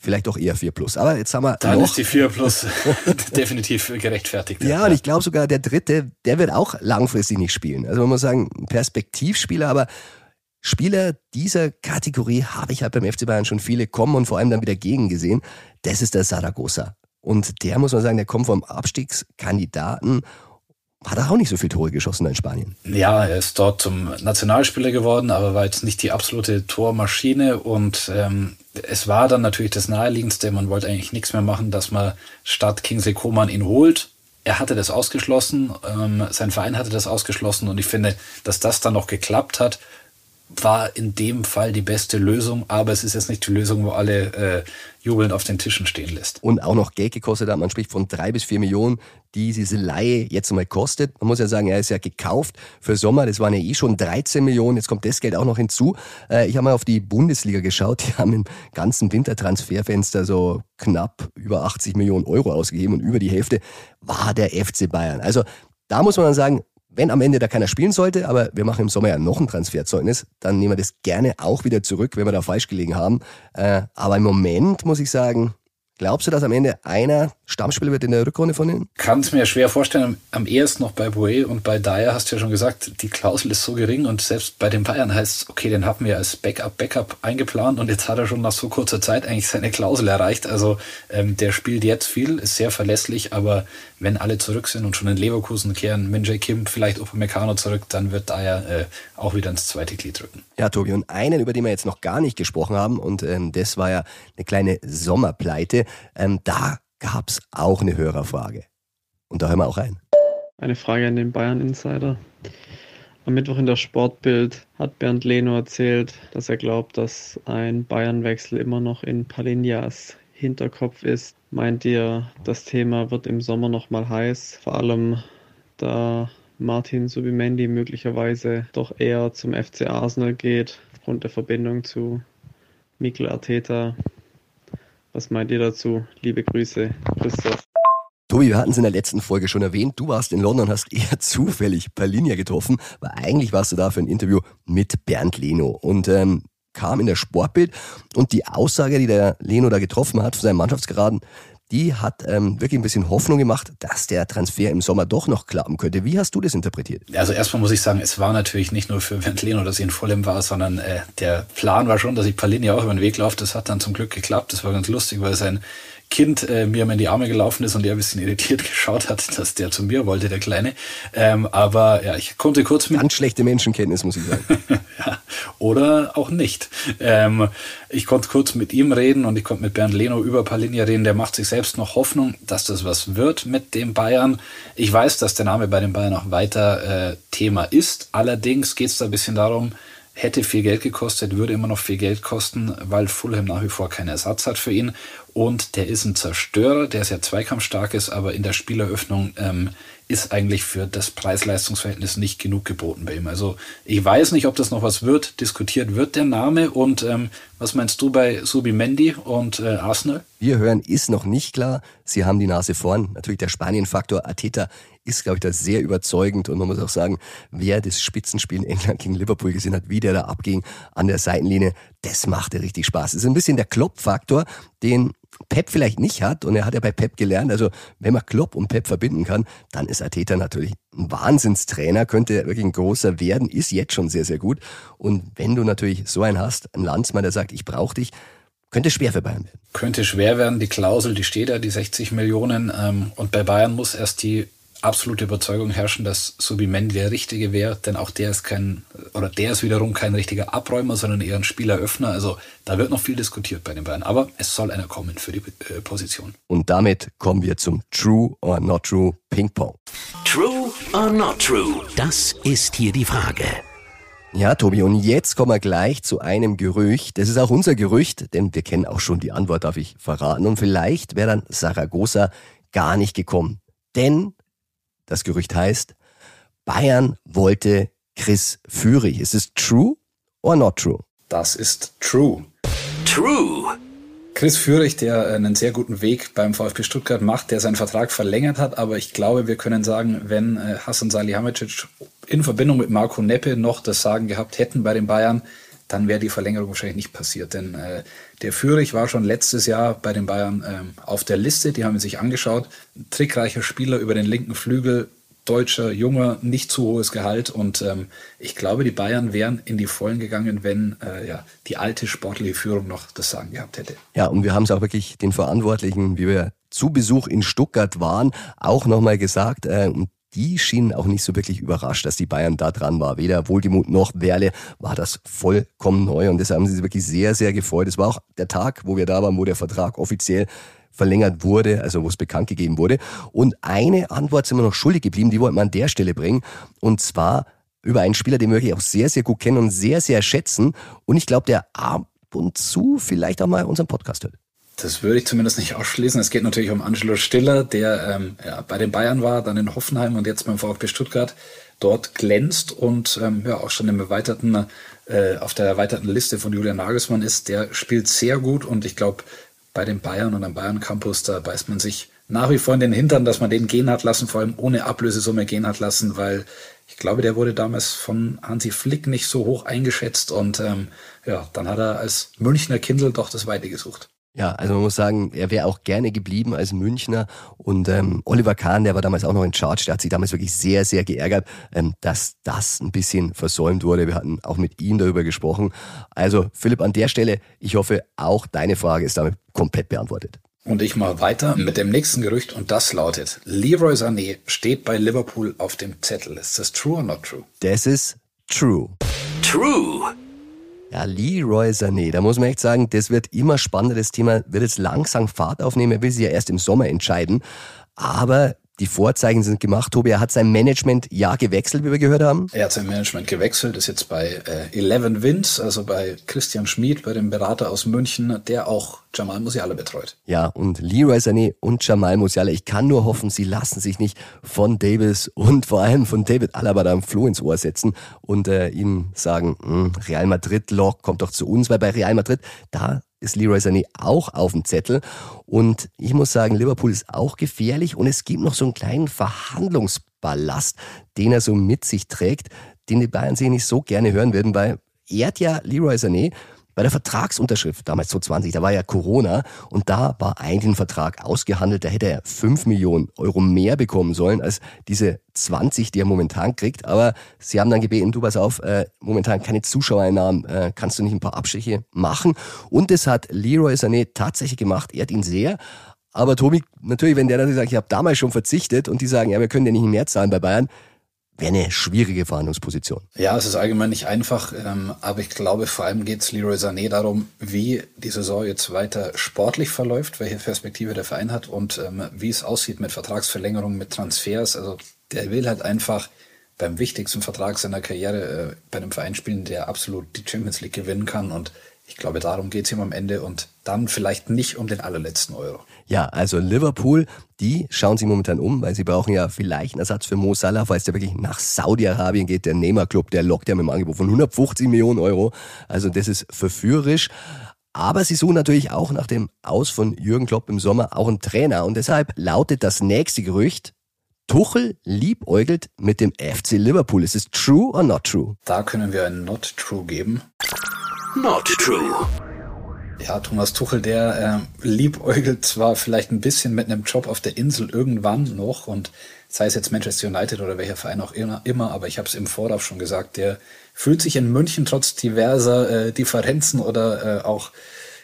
vielleicht doch eher 4 plus. Aber jetzt haben wir. Dann noch. ist die 4 plus definitiv gerechtfertigt. Ja, und ich glaube sogar der dritte, der wird auch langfristig nicht spielen. Also man muss sagen, Perspektivspieler, aber Spieler dieser Kategorie habe ich halt beim FC Bayern schon viele kommen und vor allem dann wieder gegen gesehen. Das ist der Saragossa. Und der muss man sagen, der kommt vom Abstiegskandidaten hat er auch nicht so viel Tore geschossen in Spanien. Ja, er ist dort zum Nationalspieler geworden, aber war jetzt nicht die absolute Tormaschine und ähm, es war dann natürlich das Naheliegendste, man wollte eigentlich nichts mehr machen, dass man statt Kingsley Coman ihn holt. Er hatte das ausgeschlossen, ähm, sein Verein hatte das ausgeschlossen und ich finde, dass das dann noch geklappt hat, war in dem Fall die beste Lösung, aber es ist jetzt nicht die Lösung, wo alle äh, jubelnd auf den Tischen stehen lässt. Und auch noch Geld gekostet hat, man spricht von drei bis vier Millionen, die diese Laie jetzt mal kostet. Man muss ja sagen, er ist ja gekauft für Sommer, das waren ja eh schon 13 Millionen, jetzt kommt das Geld auch noch hinzu. Äh, ich habe mal auf die Bundesliga geschaut, die haben im ganzen Wintertransferfenster so knapp über 80 Millionen Euro ausgegeben und über die Hälfte war der FC Bayern. Also da muss man dann sagen, wenn am Ende da keiner spielen sollte, aber wir machen im Sommer ja noch ein Transferzeugnis, dann nehmen wir das gerne auch wieder zurück, wenn wir da falsch gelegen haben. Äh, aber im Moment muss ich sagen, Glaubst du, dass am Ende einer Stammspieler wird in der Rückrunde von ihnen? Kann es mir schwer vorstellen. Am ehesten noch bei Boe und bei Dyer hast du ja schon gesagt, die Klausel ist so gering und selbst bei den Bayern heißt es, okay, den haben wir als Backup, Backup eingeplant und jetzt hat er schon nach so kurzer Zeit eigentlich seine Klausel erreicht. Also ähm, der spielt jetzt viel, ist sehr verlässlich, aber wenn alle zurück sind und schon in Leverkusen kehren, Minjay Kim, vielleicht Upamecano zurück, dann wird Dyer äh, auch wieder ins zweite Glied rücken. Ja, Tobi, und einen, über den wir jetzt noch gar nicht gesprochen haben, und ähm, das war ja eine kleine Sommerpleite, ähm, da gab es auch eine Hörerfrage. Und da hören wir auch rein. Eine Frage an den Bayern Insider. Am Mittwoch in der Sportbild hat Bernd Leno erzählt, dass er glaubt, dass ein Bayernwechsel immer noch in Palinjas Hinterkopf ist. Meint ihr, das Thema wird im Sommer nochmal heiß? Vor allem, da Martin Subimendi möglicherweise doch eher zum FC Arsenal geht, aufgrund der Verbindung zu Mikel Arteta. Was meint ihr dazu? Liebe Grüße, Christoph. Tobi, wir hatten es in der letzten Folge schon erwähnt. Du warst in London, hast eher zufällig Palinia getroffen, weil eigentlich warst du da für ein Interview mit Bernd Leno. Und ähm, kam in der Sportbild und die Aussage, die der Leno da getroffen hat von seinem Mannschaftsgeraden, die hat ähm, wirklich ein bisschen Hoffnung gemacht, dass der Transfer im Sommer doch noch klappen könnte. Wie hast du das interpretiert? Also erstmal muss ich sagen, es war natürlich nicht nur für Bernd Leno, dass ich in vollem war, sondern äh, der Plan war schon, dass ich Palini auch über den Weg laufe. Das hat dann zum Glück geklappt. Das war ganz lustig, weil sein Kind äh, mir in die Arme gelaufen ist und der ein bisschen irritiert geschaut hat, dass der zu mir wollte, der Kleine. Ähm, aber ja, ich konnte kurz mit. Ganz schlechte Menschenkenntnis, muss ich sagen. ja, oder auch nicht. Ähm, ich konnte kurz mit ihm reden und ich konnte mit Bernd Leno über Palinia reden. Der macht sich selbst noch Hoffnung, dass das was wird mit dem Bayern. Ich weiß, dass der Name bei den Bayern auch weiter äh, Thema ist. Allerdings geht es da ein bisschen darum, hätte viel Geld gekostet, würde immer noch viel Geld kosten, weil Fulham nach wie vor keinen Ersatz hat für ihn. Und der ist ein Zerstörer, der sehr zweikampfstark ist, aber in der Spieleröffnung ähm, ist eigentlich für das Preis-Leistungs-Verhältnis nicht genug geboten bei ihm. Also ich weiß nicht, ob das noch was wird. Diskutiert wird der Name. Und ähm, was meinst du bei Subi Mendy und äh, Arsenal? Wir hören, ist noch nicht klar. Sie haben die Nase vorn. Natürlich der Spanien-Faktor. Ateta ist, glaube ich, da sehr überzeugend. Und man muss auch sagen, wer das Spitzenspiel in England gegen Liverpool gesehen hat, wie der da abging an der Seitenlinie, das machte richtig Spaß. Es ist ein bisschen der Klopp-Faktor, den Pep vielleicht nicht hat, und er hat ja bei Pep gelernt, also wenn man Klopp und Pep verbinden kann, dann ist Ateta natürlich ein Wahnsinnstrainer, könnte wirklich ein großer werden, ist jetzt schon sehr, sehr gut. Und wenn du natürlich so einen hast, einen Landsmann, der sagt, ich brauche dich, könnte schwer für Bayern werden. Könnte schwer werden, die Klausel, die steht ja, die 60 Millionen. Ähm, und bei Bayern muss erst die absolute Überzeugung herrschen, dass Subimendi der Richtige wäre, denn auch der ist kein, oder der ist wiederum kein richtiger Abräumer, sondern eher ein Spieleröffner. Also da wird noch viel diskutiert bei den beiden. Aber es soll einer kommen für die äh, Position. Und damit kommen wir zum True or Not True Ping Pong. True or Not True? Das ist hier die Frage. Ja, Tobi, und jetzt kommen wir gleich zu einem Gerücht. Das ist auch unser Gerücht, denn wir kennen auch schon die Antwort, darf ich verraten. Und vielleicht wäre dann Saragossa gar nicht gekommen. Denn das Gerücht heißt, Bayern wollte Chris Führig. Ist es true or not true? Das ist true. True. Chris Führig, der einen sehr guten Weg beim VfB Stuttgart macht, der seinen Vertrag verlängert hat, aber ich glaube, wir können sagen, wenn äh, Hassan Salihamidzic in Verbindung mit Marco Neppe noch das Sagen gehabt hätten bei den Bayern, dann wäre die Verlängerung wahrscheinlich nicht passiert. Denn äh, der Führig war schon letztes Jahr bei den Bayern ähm, auf der Liste, die haben sich angeschaut. Ein trickreicher Spieler über den linken Flügel, deutscher, junger, nicht zu hohes Gehalt. Und ähm, ich glaube, die Bayern wären in die Vollen gegangen, wenn äh, ja, die alte sportliche Führung noch das Sagen gehabt hätte. Ja, und wir haben es auch wirklich den Verantwortlichen, wie wir zu Besuch in Stuttgart waren, auch nochmal gesagt. Äh, die schienen auch nicht so wirklich überrascht, dass die Bayern da dran war. Weder Wohlgemut noch Werle war das vollkommen neu und deshalb haben sie sich wirklich sehr, sehr gefreut. Es war auch der Tag, wo wir da waren, wo der Vertrag offiziell verlängert wurde, also wo es bekannt gegeben wurde. Und eine Antwort sind wir noch schuldig geblieben, die wollten wir an der Stelle bringen. Und zwar über einen Spieler, den wir wirklich auch sehr, sehr gut kennen und sehr, sehr schätzen. Und ich glaube, der ab und zu vielleicht auch mal unseren Podcast hört. Das würde ich zumindest nicht ausschließen. Es geht natürlich um Angelo Stiller, der ähm, ja, bei den Bayern war, dann in Hoffenheim und jetzt beim VfB Stuttgart dort glänzt und ähm, ja auch schon im erweiterten, äh, auf der erweiterten Liste von Julian Nagelsmann ist. Der spielt sehr gut und ich glaube, bei den Bayern und am Bayern Campus, da beißt man sich nach wie vor in den Hintern, dass man den gehen hat lassen, vor allem ohne Ablösesumme gehen hat lassen, weil ich glaube, der wurde damals von Hansi Flick nicht so hoch eingeschätzt und ähm, ja, dann hat er als Münchner Kindl doch das Weite gesucht. Ja, also man muss sagen, er wäre auch gerne geblieben als Münchner. Und ähm, Oliver Kahn, der war damals auch noch in Charge, der hat sich damals wirklich sehr, sehr geärgert, ähm, dass das ein bisschen versäumt wurde. Wir hatten auch mit ihm darüber gesprochen. Also Philipp, an der Stelle, ich hoffe, auch deine Frage ist damit komplett beantwortet. Und ich mache weiter mit dem nächsten Gerücht und das lautet, Leroy Sané steht bei Liverpool auf dem Zettel. Ist das true or not true? Das ist true. True. Ja, Leroy Sané, da muss man echt sagen, das wird immer spannender. Das Thema wird jetzt langsam Fahrt aufnehmen. Er will sich ja erst im Sommer entscheiden. Aber die Vorzeichen sind gemacht. Tobi, er hat sein Management ja gewechselt, wie wir gehört haben. Er hat sein Management gewechselt, ist jetzt bei äh, Eleven Wins, also bei Christian Schmid, bei dem Berater aus München, der auch Jamal Musiala betreut. Ja, und Leroy Sané und Jamal Musiala, ich kann nur hoffen, sie lassen sich nicht von Davis und vor allem von David Alaba da ein Floh ins Ohr setzen und äh, ihm sagen, hm, Real Madrid, Loch, kommt doch zu uns, weil bei Real Madrid, da ist Leroy Sané auch auf dem Zettel. Und ich muss sagen, Liverpool ist auch gefährlich und es gibt noch so einen kleinen Verhandlungsballast, den er so mit sich trägt, den die Bayern sich nicht so gerne hören würden, weil hat ja Leroy Sané bei der Vertragsunterschrift, damals 2020, da war ja Corona und da war eigentlich ein Vertrag ausgehandelt, da hätte er 5 Millionen Euro mehr bekommen sollen als diese 20, die er momentan kriegt. Aber sie haben dann gebeten, du pass auf, äh, momentan keine Zuschauereinnahmen, äh, kannst du nicht ein paar Abstriche machen? Und das hat Leroy Sané tatsächlich gemacht. Hat ihn sehr. Aber Tobi, natürlich, wenn der dann sagt, ich habe damals schon verzichtet und die sagen, ja, wir können ja nicht mehr zahlen bei Bayern, wäre eine schwierige Verhandlungsposition. Ja, es ist allgemein nicht einfach, ähm, aber ich glaube, vor allem geht es Leroy Sané darum, wie die Saison jetzt weiter sportlich verläuft, welche Perspektive der Verein hat und ähm, wie es aussieht mit Vertragsverlängerungen, mit Transfers. Also der will halt einfach beim wichtigsten Vertrag seiner Karriere äh, bei einem Verein spielen, der absolut die Champions League gewinnen kann und ich glaube, darum geht es ihm am Ende und dann vielleicht nicht um den allerletzten Euro. Ja, also Liverpool, die schauen sich momentan um, weil sie brauchen ja vielleicht einen Ersatz für Mo Salah, falls der wirklich nach Saudi-Arabien geht. Der Neymar Club, der lockt ja mit dem Angebot von 150 Millionen Euro. Also das ist verführerisch. Aber sie suchen natürlich auch nach dem Aus von Jürgen Klopp im Sommer auch einen Trainer. Und deshalb lautet das nächste Gerücht, Tuchel liebäugelt mit dem FC Liverpool. Ist es true or not true? Da können wir ein Not True geben. Not true. Ja, Thomas Tuchel, der äh, liebäugelt zwar vielleicht ein bisschen mit einem Job auf der Insel irgendwann noch und sei es jetzt Manchester United oder welcher Verein auch immer, aber ich habe es im Vorlauf schon gesagt, der fühlt sich in München trotz diverser äh, Differenzen oder äh, auch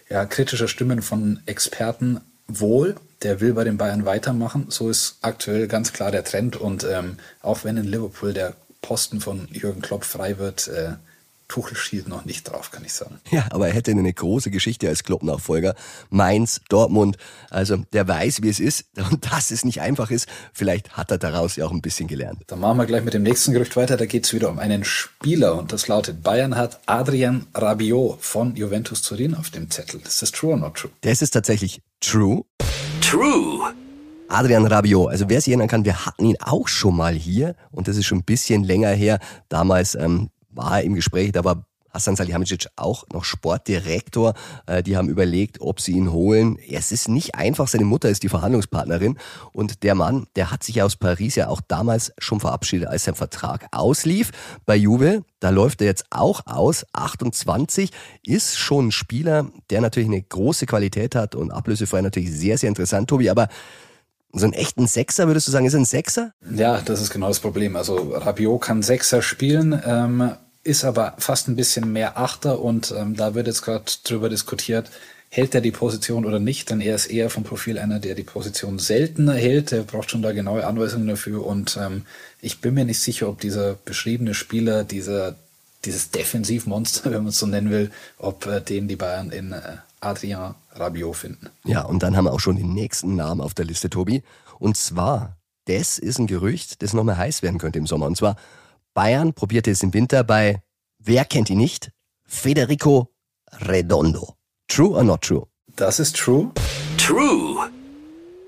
ja, kritischer Stimmen von Experten wohl. Der will bei den Bayern weitermachen. So ist aktuell ganz klar der Trend und ähm, auch wenn in Liverpool der Posten von Jürgen Klopp frei wird, äh, Tuchel schielt noch nicht drauf, kann ich sagen. Ja, aber er hätte eine große Geschichte als Klopp-Nachfolger. Mainz, Dortmund, also der weiß, wie es ist und dass es nicht einfach ist. Vielleicht hat er daraus ja auch ein bisschen gelernt. Dann machen wir gleich mit dem nächsten Gerücht weiter. Da geht es wieder um einen Spieler und das lautet, Bayern hat Adrian Rabiot von Juventus Turin auf dem Zettel. Ist das true or not true? Das ist tatsächlich true. True. Adrian Rabiot, also wer sich erinnern kann, wir hatten ihn auch schon mal hier und das ist schon ein bisschen länger her. Damals ähm, war im Gespräch, da war Hassan Salihamidzic auch noch Sportdirektor. Äh, die haben überlegt, ob sie ihn holen. Es ist nicht einfach, seine Mutter ist die Verhandlungspartnerin. Und der Mann, der hat sich aus Paris ja auch damals schon verabschiedet, als sein Vertrag auslief. Bei Juve, da läuft er jetzt auch aus. 28 ist schon ein Spieler, der natürlich eine große Qualität hat und ablösefrei natürlich sehr, sehr interessant, Tobi. Aber so einen echten Sechser, würdest du sagen, ist ein Sechser? Ja, das ist genau das Problem. Also Rabiot kann Sechser spielen. Ähm ist aber fast ein bisschen mehr Achter und ähm, da wird jetzt gerade drüber diskutiert, hält er die Position oder nicht, denn er ist eher vom Profil einer, der die Position seltener hält, der braucht schon da genaue Anweisungen dafür und ähm, ich bin mir nicht sicher, ob dieser beschriebene Spieler, dieser, dieses Defensivmonster, wenn man es so nennen will, ob äh, den die Bayern in äh, Adrien Rabiot finden. Ja, und dann haben wir auch schon den nächsten Namen auf der Liste, Tobi. Und zwar, das ist ein Gerücht, das nochmal heiß werden könnte im Sommer. Und zwar Bayern probierte es im Winter bei, wer kennt ihn nicht? Federico Redondo. True or not true? Das ist true. True.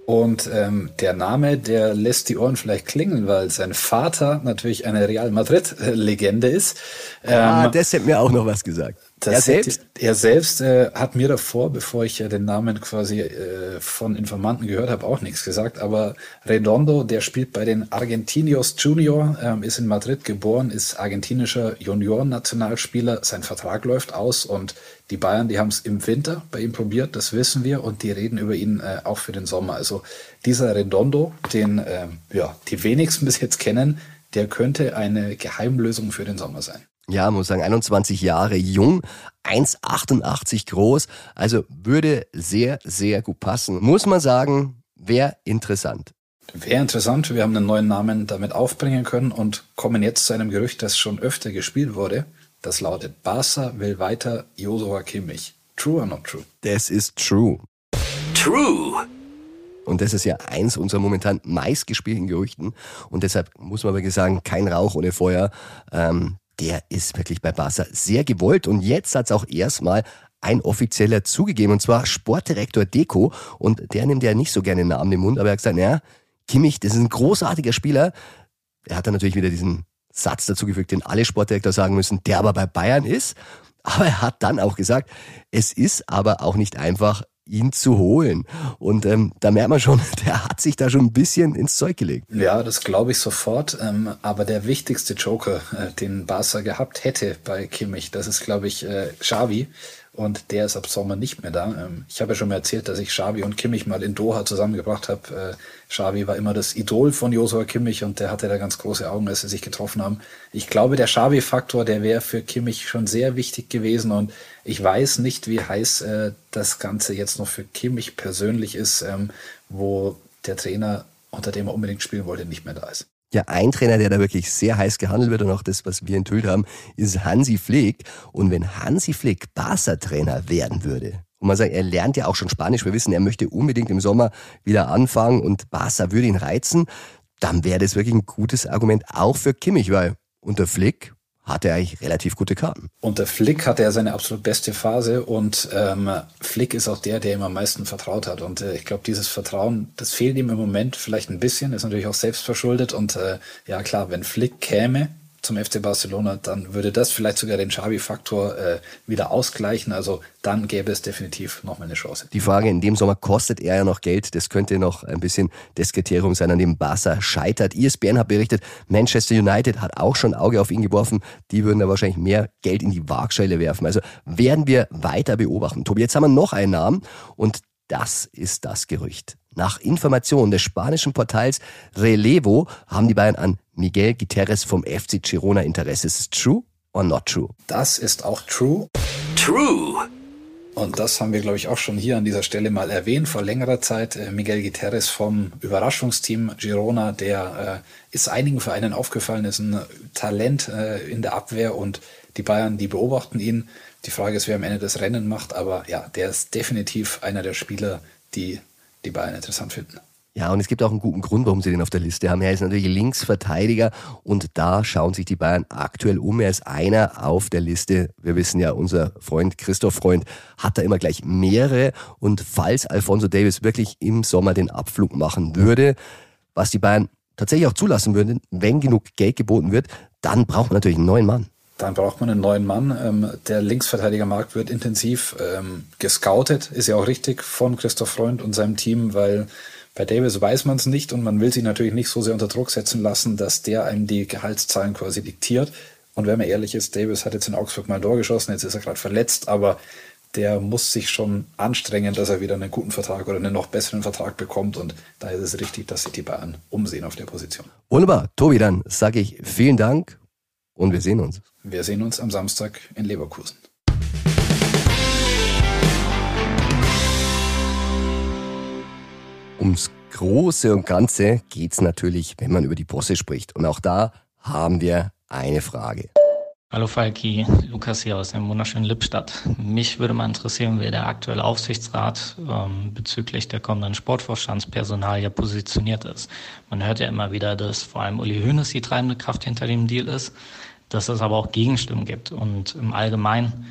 Und ähm, der Name, der lässt die Ohren vielleicht klingeln, weil sein Vater natürlich eine Real Madrid-Legende ist. Ah, ähm, das hätte mir auch noch was gesagt. Er selbst, er selbst äh, hat mir davor, bevor ich äh, den Namen quasi äh, von Informanten gehört habe, auch nichts gesagt. Aber Redondo, der spielt bei den Argentinios Junior, ähm, ist in Madrid geboren, ist argentinischer Junioren-Nationalspieler. Sein Vertrag läuft aus und die Bayern, die haben es im Winter bei ihm probiert, das wissen wir, und die reden über ihn äh, auch für den Sommer. Also dieser Redondo, den ähm, ja die wenigsten bis jetzt kennen, der könnte eine Geheimlösung für den Sommer sein ja, muss sagen, 21 Jahre jung, 1,88 groß, also würde sehr, sehr gut passen. Muss man sagen, wäre interessant. Wäre interessant, wir haben einen neuen Namen damit aufbringen können und kommen jetzt zu einem Gerücht, das schon öfter gespielt wurde. Das lautet, Barca will weiter Josua Kimmich. True or not true? Das ist true. True. Und das ist ja eins unserer momentan meistgespielten Gerüchten. Und deshalb muss man wirklich sagen, kein Rauch ohne Feuer. Ähm, der ist wirklich bei Barca sehr gewollt und jetzt hat es auch erstmal ein offizieller zugegeben und zwar Sportdirektor Deko und der nimmt ja nicht so gerne Namen im Mund, aber er hat gesagt, naja, Kimmich, das ist ein großartiger Spieler. Er hat dann natürlich wieder diesen Satz dazugefügt, den alle Sportdirektor sagen müssen, der aber bei Bayern ist. Aber er hat dann auch gesagt, es ist aber auch nicht einfach, ihn zu holen. Und ähm, da merkt man schon, der hat sich da schon ein bisschen ins Zeug gelegt. Ja, das glaube ich sofort. Ähm, aber der wichtigste Joker, äh, den Barca gehabt hätte bei Kimmich, das ist, glaube ich, äh, Xavi. Und der ist ab Sommer nicht mehr da. Ähm, ich habe ja schon mal erzählt, dass ich Xavi und Kimmich mal in Doha zusammengebracht habe. Äh, Xavi war immer das Idol von Josua Kimmich und der hatte da ganz große Augen, als sie sich getroffen haben. Ich glaube, der Xavi-Faktor, der wäre für Kimmich schon sehr wichtig gewesen und ich weiß nicht, wie heiß äh, das Ganze jetzt noch für Kimmich persönlich ist, ähm, wo der Trainer, unter dem er unbedingt spielen wollte, nicht mehr da ist. Ja, ein Trainer, der da wirklich sehr heiß gehandelt wird und auch das, was wir enthüllt haben, ist Hansi Flick. Und wenn Hansi Flick Barca-Trainer werden würde, und man sagt, er lernt ja auch schon Spanisch, wir wissen, er möchte unbedingt im Sommer wieder anfangen und Barca würde ihn reizen, dann wäre das wirklich ein gutes Argument auch für Kimmich, weil unter Flick hat er eigentlich relativ gute Karten. Unter Flick hatte er seine absolut beste Phase und ähm, Flick ist auch der, der ihm am meisten vertraut hat. Und äh, ich glaube, dieses Vertrauen, das fehlt ihm im Moment vielleicht ein bisschen, ist natürlich auch selbst verschuldet. Und äh, ja klar, wenn Flick käme, zum FC Barcelona, dann würde das vielleicht sogar den Xavi-Faktor äh, wieder ausgleichen. Also dann gäbe es definitiv nochmal eine Chance. Die Frage, in dem Sommer kostet er ja noch Geld. Das könnte noch ein bisschen das Kriterium sein, an dem Barca scheitert. ESPN hat berichtet, Manchester United hat auch schon Auge auf ihn geworfen. Die würden da wahrscheinlich mehr Geld in die Waagschale werfen. Also werden wir weiter beobachten. Tobi, jetzt haben wir noch einen Namen und das ist das Gerücht. Nach Informationen des spanischen Portals Relevo haben die Bayern an Miguel Guterres vom FC Girona Interesse. Ist es true or not true? Das ist auch true. True. Und das haben wir, glaube ich, auch schon hier an dieser Stelle mal erwähnt vor längerer Zeit. Äh, Miguel Guterres vom Überraschungsteam Girona, der äh, ist einigen Vereinen aufgefallen, ist ein Talent äh, in der Abwehr und die Bayern, die beobachten ihn. Die Frage ist, wer am Ende das Rennen macht, aber ja, der ist definitiv einer der Spieler, die die Bayern interessant finden. Ja, und es gibt auch einen guten Grund, warum sie den auf der Liste haben. Er ist natürlich Linksverteidiger und da schauen sich die Bayern aktuell um. Er ist einer auf der Liste. Wir wissen ja, unser Freund Christoph Freund hat da immer gleich mehrere. Und falls Alfonso Davis wirklich im Sommer den Abflug machen würde, was die Bayern tatsächlich auch zulassen würden, wenn genug Geld geboten wird, dann braucht man natürlich einen neuen Mann dann braucht man einen neuen Mann. Ähm, der Linksverteidigermarkt wird intensiv ähm, gescoutet, ist ja auch richtig von Christoph Freund und seinem Team, weil bei Davis weiß man es nicht und man will sich natürlich nicht so sehr unter Druck setzen lassen, dass der einem die Gehaltszahlen quasi diktiert. Und wenn man ehrlich ist, Davis hat jetzt in Augsburg mal ein Tor geschossen, jetzt ist er gerade verletzt, aber der muss sich schon anstrengen, dass er wieder einen guten Vertrag oder einen noch besseren Vertrag bekommt. Und da ist es richtig, dass sich die Bayern umsehen auf der Position. Wunderbar. Tobi, dann sage ich vielen Dank und wir sehen uns. Wir sehen uns am Samstag in Leverkusen. Ums Große und Ganze geht es natürlich, wenn man über die Bosse spricht. Und auch da haben wir eine Frage. Hallo Falki, Lukas hier aus dem wunderschönen Lippstadt. Mich würde mal interessieren, wie der aktuelle Aufsichtsrat ähm, bezüglich der kommenden Sportvorstandspersonal ja positioniert ist. Man hört ja immer wieder, dass vor allem Uli Hoeneß die treibende Kraft hinter dem Deal ist dass es aber auch Gegenstimmen gibt. Und im Allgemeinen,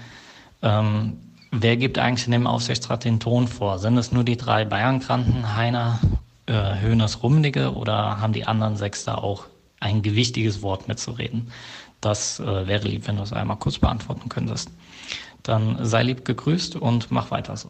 ähm, wer gibt eigentlich in dem Aufsichtsrat den Ton vor? Sind es nur die drei Bayern-Granten, Heiner, äh, Höhners, Rummenigge oder haben die anderen sechs da auch ein gewichtiges Wort mitzureden? Das äh, wäre lieb, wenn du es einmal kurz beantworten könntest. Dann sei lieb gegrüßt und mach weiter so.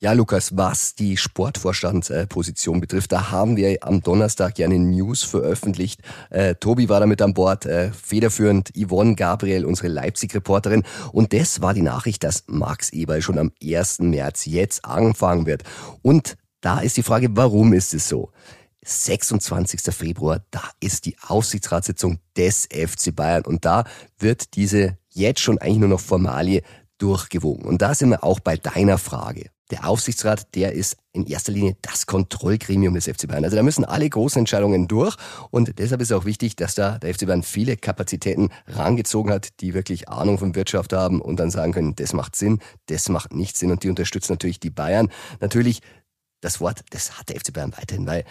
Ja, Lukas, was die Sportvorstandsposition betrifft, da haben wir am Donnerstag ja eine News veröffentlicht. Äh, Tobi war da mit an Bord, äh, federführend Yvonne Gabriel, unsere Leipzig-Reporterin. Und das war die Nachricht, dass Max Eberl schon am 1. März jetzt anfangen wird. Und da ist die Frage, warum ist es so? 26. Februar, da ist die Aufsichtsratssitzung des FC Bayern und da wird diese jetzt schon eigentlich nur noch Formalie durchgewogen. Und da sind wir auch bei deiner Frage der Aufsichtsrat, der ist in erster Linie das Kontrollgremium des FC Bayern. Also da müssen alle großen Entscheidungen durch und deshalb ist auch wichtig, dass da der FC Bayern viele Kapazitäten rangezogen hat, die wirklich Ahnung von Wirtschaft haben und dann sagen können, das macht Sinn, das macht nicht Sinn und die unterstützen natürlich die Bayern. Natürlich das Wort, das hat der FC Bayern weiterhin, weil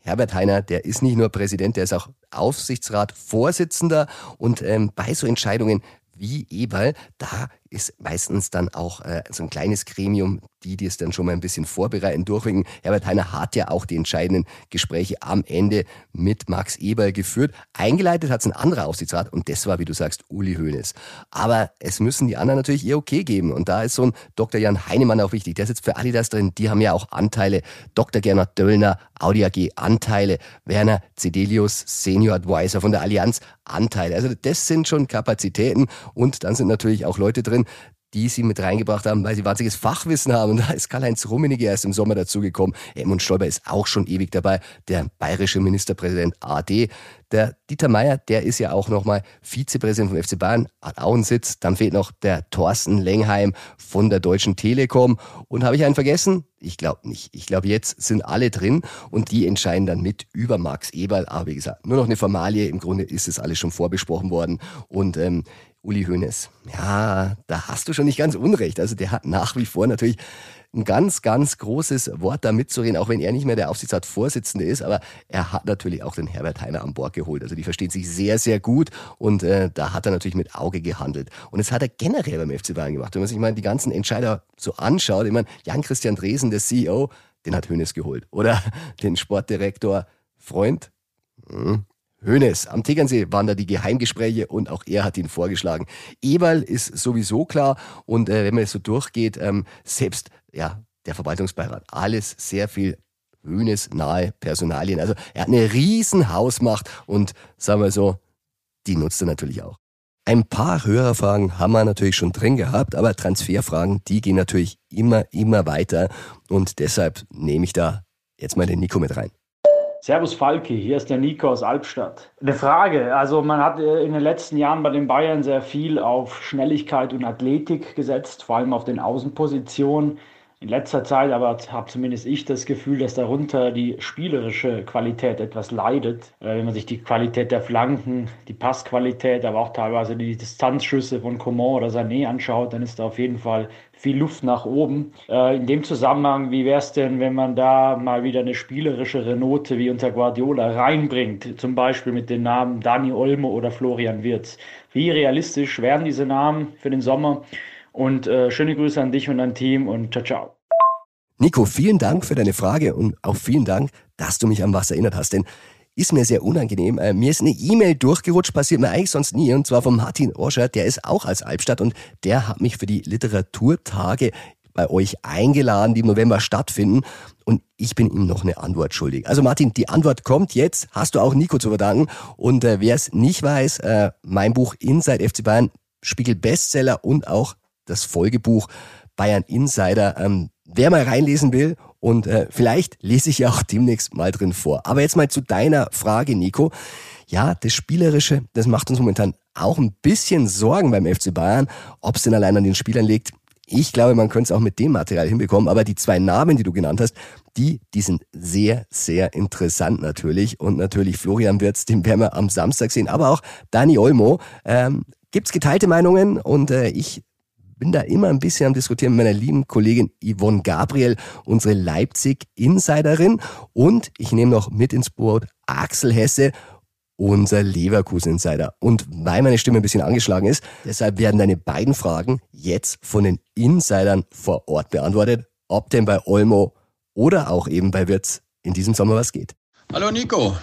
Herbert Heiner, der ist nicht nur Präsident, der ist auch Aufsichtsrat-Vorsitzender und ähm, bei so Entscheidungen wie Eberl, da ist meistens dann auch äh, so ein kleines Gremium, die, die es dann schon mal ein bisschen vorbereiten, durchwinken. Herbert Heiner hat ja auch die entscheidenden Gespräche am Ende mit Max Eberl geführt. Eingeleitet hat es ein anderer Aufsichtsrat und das war, wie du sagst, Uli Hoeneß. Aber es müssen die anderen natürlich ihr Okay geben und da ist so ein Dr. Jan Heinemann auch wichtig. Der sitzt für Adidas drin, die haben ja auch Anteile. Dr. Gernot Döllner, Audi AG, Anteile. Werner Cedelius, Senior Advisor von der Allianz, Anteile. Also das sind schon Kapazitäten und dann sind natürlich auch Leute drin, die sie mit reingebracht haben, weil sie wahnsinniges Fachwissen haben. Und da ist Karl-Heinz Rummenigge erst im Sommer dazugekommen. Edmund Stoiber ist auch schon ewig dabei, der bayerische Ministerpräsident AD. Der Dieter Meier, der ist ja auch nochmal Vizepräsident vom FC Bayern, hat auch einen Sitz. Dann fehlt noch der Thorsten Lengheim von der Deutschen Telekom. Und habe ich einen vergessen? Ich glaube nicht. Ich glaube, jetzt sind alle drin und die entscheiden dann mit über Max Eberl. Aber wie gesagt, nur noch eine Formalie. Im Grunde ist es alles schon vorbesprochen worden. Und ähm, Uli Hoeneß. Ja, da hast du schon nicht ganz unrecht. Also der hat nach wie vor natürlich ein ganz, ganz großes Wort da mitzureden, auch wenn er nicht mehr der Aufsichtsratsvorsitzende ist, aber er hat natürlich auch den Herbert Heiner an Bord geholt. Also die verstehen sich sehr, sehr gut und äh, da hat er natürlich mit Auge gehandelt. Und das hat er generell beim FC Bayern gemacht. Wenn man sich mal die ganzen Entscheider so anschaut, ich meine, Jan-Christian Dresen, der CEO, den hat Hoeneß geholt. Oder den Sportdirektor Freund, hm, Hönes. Am Tegernsee waren da die Geheimgespräche und auch er hat ihn vorgeschlagen. Eberl ist sowieso klar und äh, wenn man es so durchgeht, ähm, selbst ja, der Verwaltungsbeirat, alles sehr viel Hönes nahe Personalien. Also er hat eine riesen Hausmacht und sagen wir so, die nutzt er natürlich auch. Ein paar Hörerfragen haben wir natürlich schon drin gehabt, aber Transferfragen, die gehen natürlich immer, immer weiter und deshalb nehme ich da jetzt mal den Nico mit rein. Servus Falki, hier ist der Nico aus Albstadt. Eine Frage, also man hat äh, in den letzten Jahren bei den Bayern sehr viel auf Schnelligkeit und Athletik gesetzt, vor allem auf den Außenpositionen. In letzter Zeit aber habe zumindest ich das Gefühl, dass darunter die spielerische Qualität etwas leidet. Äh, wenn man sich die Qualität der Flanken, die Passqualität, aber auch teilweise die Distanzschüsse von Coman oder Sané anschaut, dann ist da auf jeden Fall viel Luft nach oben. Äh, in dem Zusammenhang, wie wäre es denn, wenn man da mal wieder eine spielerischere Note wie unter Guardiola reinbringt? Zum Beispiel mit den Namen Dani Olmo oder Florian Wirz. Wie realistisch wären diese Namen für den Sommer? Und äh, schöne Grüße an dich und dein Team und ciao, ciao. Nico, vielen Dank für deine Frage und auch vielen Dank, dass du mich an was erinnert hast, denn ist mir sehr unangenehm. Äh, mir ist eine E-Mail durchgerutscht, passiert mir eigentlich sonst nie, und zwar von Martin Orscher, der ist auch als Albstadt und der hat mich für die Literaturtage bei euch eingeladen, die im November stattfinden. Und ich bin ihm noch eine Antwort schuldig. Also Martin, die Antwort kommt jetzt. Hast du auch Nico zu verdanken. Und äh, wer es nicht weiß, äh, mein Buch Inside FC Bayern, Spiegel Bestseller und auch das Folgebuch Bayern Insider. Ähm, wer mal reinlesen will und äh, vielleicht lese ich ja auch demnächst mal drin vor. Aber jetzt mal zu deiner Frage, Nico. Ja, das Spielerische, das macht uns momentan auch ein bisschen Sorgen beim FC Bayern. Ob es denn allein an den Spielern liegt, ich glaube, man könnte es auch mit dem Material hinbekommen. Aber die zwei Namen, die du genannt hast, die, die sind sehr, sehr interessant natürlich. Und natürlich Florian Wirtz, den werden wir am Samstag sehen. Aber auch Dani Olmo. Ähm, Gibt geteilte Meinungen und äh, ich bin da immer ein bisschen am Diskutieren mit meiner lieben Kollegin Yvonne Gabriel, unsere Leipzig-Insiderin. Und ich nehme noch mit ins Boot Axel Hesse, unser Leverkusen-Insider. Und weil meine Stimme ein bisschen angeschlagen ist, deshalb werden deine beiden Fragen jetzt von den Insidern vor Ort beantwortet, ob denn bei Olmo oder auch eben bei Wirtz in diesem Sommer was geht. Hallo Nico,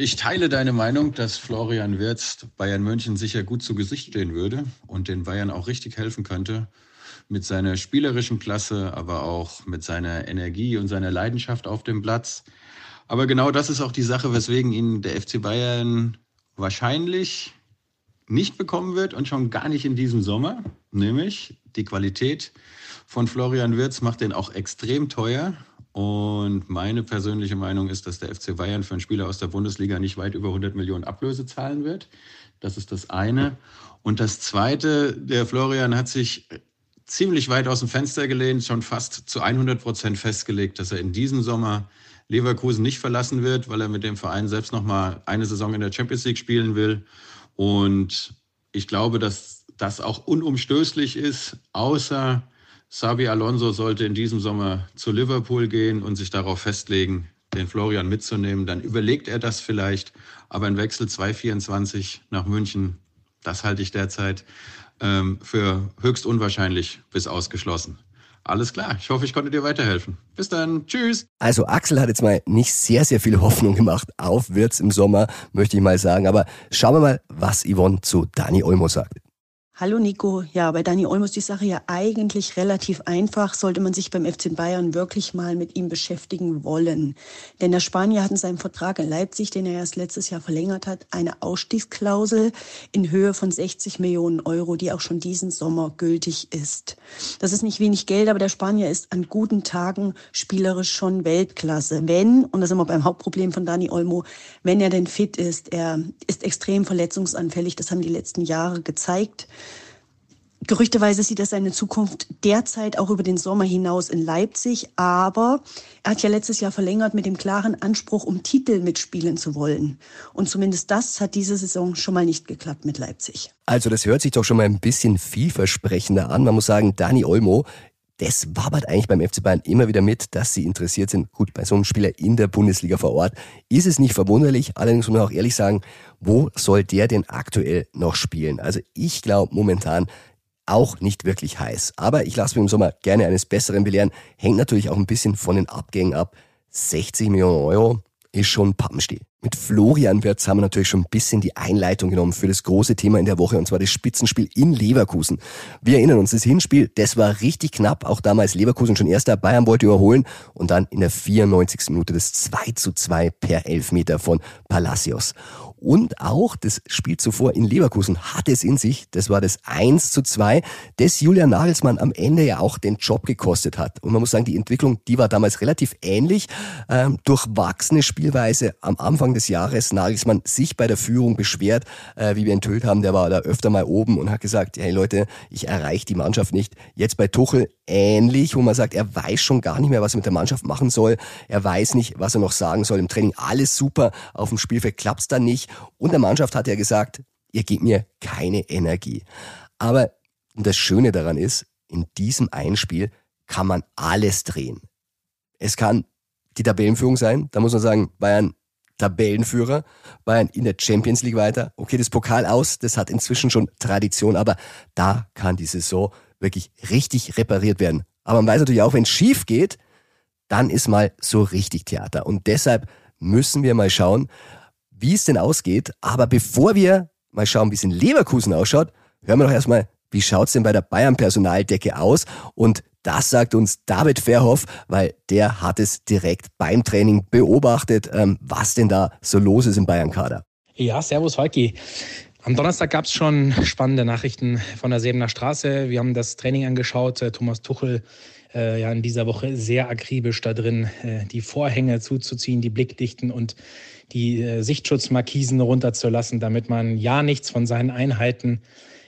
ich teile deine Meinung, dass Florian Wirtz Bayern München sicher gut zu Gesicht stehen würde und den Bayern auch richtig helfen könnte. Mit seiner spielerischen Klasse, aber auch mit seiner Energie und seiner Leidenschaft auf dem Platz. Aber genau das ist auch die Sache, weswegen ihn der FC Bayern wahrscheinlich nicht bekommen wird und schon gar nicht in diesem Sommer. Nämlich die Qualität von Florian Wirtz macht den auch extrem teuer. Und meine persönliche Meinung ist, dass der FC Bayern für einen Spieler aus der Bundesliga nicht weit über 100 Millionen Ablöse zahlen wird. Das ist das eine. Und das zweite, der Florian hat sich ziemlich weit aus dem Fenster gelehnt, schon fast zu 100 Prozent festgelegt, dass er in diesem Sommer Leverkusen nicht verlassen wird, weil er mit dem Verein selbst noch mal eine Saison in der Champions League spielen will. Und ich glaube, dass das auch unumstößlich ist, außer Sabi Alonso sollte in diesem Sommer zu Liverpool gehen und sich darauf festlegen, den Florian mitzunehmen. Dann überlegt er das vielleicht. Aber ein Wechsel 224 nach München, das halte ich derzeit ähm, für höchst unwahrscheinlich bis ausgeschlossen. Alles klar. Ich hoffe, ich konnte dir weiterhelfen. Bis dann. Tschüss. Also Axel hat jetzt mal nicht sehr, sehr viel Hoffnung gemacht auf Wirtz im Sommer, möchte ich mal sagen. Aber schauen wir mal, was Yvonne zu Dani Olmo sagt. Hallo Nico. Ja, bei Dani Olmo ist die Sache ja eigentlich relativ einfach. Sollte man sich beim FC Bayern wirklich mal mit ihm beschäftigen wollen. Denn der Spanier hat in seinem Vertrag in Leipzig, den er erst letztes Jahr verlängert hat, eine Ausstiegsklausel in Höhe von 60 Millionen Euro, die auch schon diesen Sommer gültig ist. Das ist nicht wenig Geld, aber der Spanier ist an guten Tagen spielerisch schon Weltklasse. Wenn, und das ist immer beim Hauptproblem von Dani Olmo, wenn er denn fit ist, er ist extrem verletzungsanfällig. Das haben die letzten Jahre gezeigt. Gerüchteweise sieht er seine Zukunft derzeit auch über den Sommer hinaus in Leipzig, aber er hat ja letztes Jahr verlängert mit dem klaren Anspruch, um Titel mitspielen zu wollen. Und zumindest das hat diese Saison schon mal nicht geklappt mit Leipzig. Also das hört sich doch schon mal ein bisschen vielversprechender an. Man muss sagen, Dani Olmo das wabert eigentlich beim FC Bayern immer wieder mit, dass sie interessiert sind. Gut, bei so einem Spieler in der Bundesliga vor Ort ist es nicht verwunderlich. Allerdings muss man auch ehrlich sagen, wo soll der denn aktuell noch spielen? Also ich glaube momentan, auch nicht wirklich heiß. Aber ich lasse mich im Sommer gerne eines Besseren belehren. Hängt natürlich auch ein bisschen von den Abgängen ab. 60 Millionen Euro ist schon Pappenstiel. Mit Florian Wirtz haben wir natürlich schon ein bisschen die Einleitung genommen für das große Thema in der Woche, und zwar das Spitzenspiel in Leverkusen. Wir erinnern uns, das Hinspiel, das war richtig knapp, auch damals Leverkusen schon erster, Bayern wollte überholen und dann in der 94. Minute das 2 zu 2 per Elfmeter von Palacios. Und auch das Spiel zuvor in Leverkusen hatte es in sich. Das war das 1 zu 2, das Julian Nagelsmann am Ende ja auch den Job gekostet hat. Und man muss sagen, die Entwicklung, die war damals relativ ähnlich. Ähm, durchwachsene Spielweise am Anfang des Jahres. Nagelsmann sich bei der Führung beschwert, äh, wie wir enthüllt haben. Der war da öfter mal oben und hat gesagt, hey Leute, ich erreiche die Mannschaft nicht. Jetzt bei Tuchel ähnlich, wo man sagt, er weiß schon gar nicht mehr, was er mit der Mannschaft machen soll. Er weiß nicht, was er noch sagen soll. Im Training alles super, auf dem Spielfeld klappt's dann nicht. Und der Mannschaft hat er gesagt, ihr gebt mir keine Energie. Aber das Schöne daran ist, in diesem Einspiel kann man alles drehen. Es kann die Tabellenführung sein, da muss man sagen, Bayern Tabellenführer, Bayern in der Champions League weiter. Okay, das Pokal aus, das hat inzwischen schon Tradition, aber da kann die Saison wirklich richtig repariert werden. Aber man weiß natürlich auch, wenn es schief geht, dann ist mal so richtig Theater. Und deshalb müssen wir mal schauen, wie es denn ausgeht. Aber bevor wir mal schauen, wie es in Leverkusen ausschaut, hören wir doch erstmal, wie schaut's denn bei der Bayern-Personaldecke aus? Und das sagt uns David Verhoff, weil der hat es direkt beim Training beobachtet, ähm, was denn da so los ist im Bayern-Kader. Ja, servus Falki. Am Donnerstag gab es schon spannende Nachrichten von der Sebener Straße. Wir haben das Training angeschaut. Äh, Thomas Tuchel äh, ja in dieser Woche sehr akribisch da drin, äh, die Vorhänge zuzuziehen, die Blickdichten und die äh, Sichtschutzmarkisen runterzulassen, damit man ja nichts von seinen Einheiten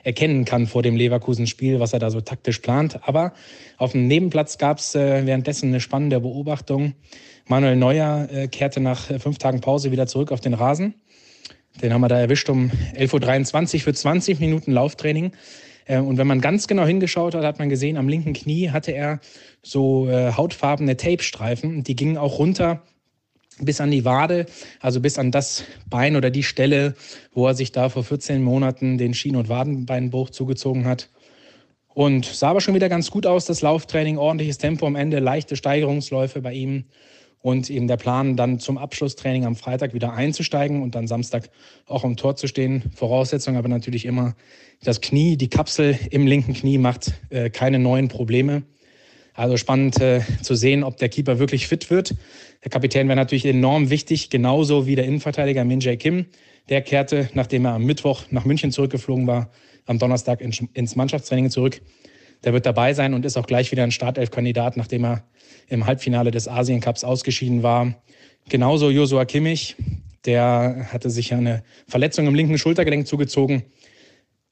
erkennen kann vor dem Leverkusen-Spiel, was er da so taktisch plant. Aber auf dem Nebenplatz gab es äh, währenddessen eine spannende Beobachtung. Manuel Neuer äh, kehrte nach äh, fünf Tagen Pause wieder zurück auf den Rasen. Den haben wir da erwischt um 11.23 Uhr für 20 Minuten Lauftraining. Und wenn man ganz genau hingeschaut hat, hat man gesehen, am linken Knie hatte er so hautfarbene Tape-Streifen. Die gingen auch runter bis an die Wade, also bis an das Bein oder die Stelle, wo er sich da vor 14 Monaten den Schien- und Wadenbeinbruch zugezogen hat. Und sah aber schon wieder ganz gut aus, das Lauftraining, ordentliches Tempo am Ende, leichte Steigerungsläufe bei ihm und eben der Plan, dann zum Abschlusstraining am Freitag wieder einzusteigen und dann Samstag auch am Tor zu stehen. Voraussetzung aber natürlich immer das Knie, die Kapsel im linken Knie macht äh, keine neuen Probleme. Also spannend äh, zu sehen, ob der Keeper wirklich fit wird. Der Kapitän wäre natürlich enorm wichtig, genauso wie der Innenverteidiger Min Jae Kim. Der kehrte, nachdem er am Mittwoch nach München zurückgeflogen war, am Donnerstag ins Mannschaftstraining zurück. Der wird dabei sein und ist auch gleich wieder ein Startelf-Kandidat, nachdem er im Halbfinale des Asien Cups ausgeschieden war. Genauso Josua Kimmich, der hatte sich eine Verletzung im linken Schultergelenk zugezogen.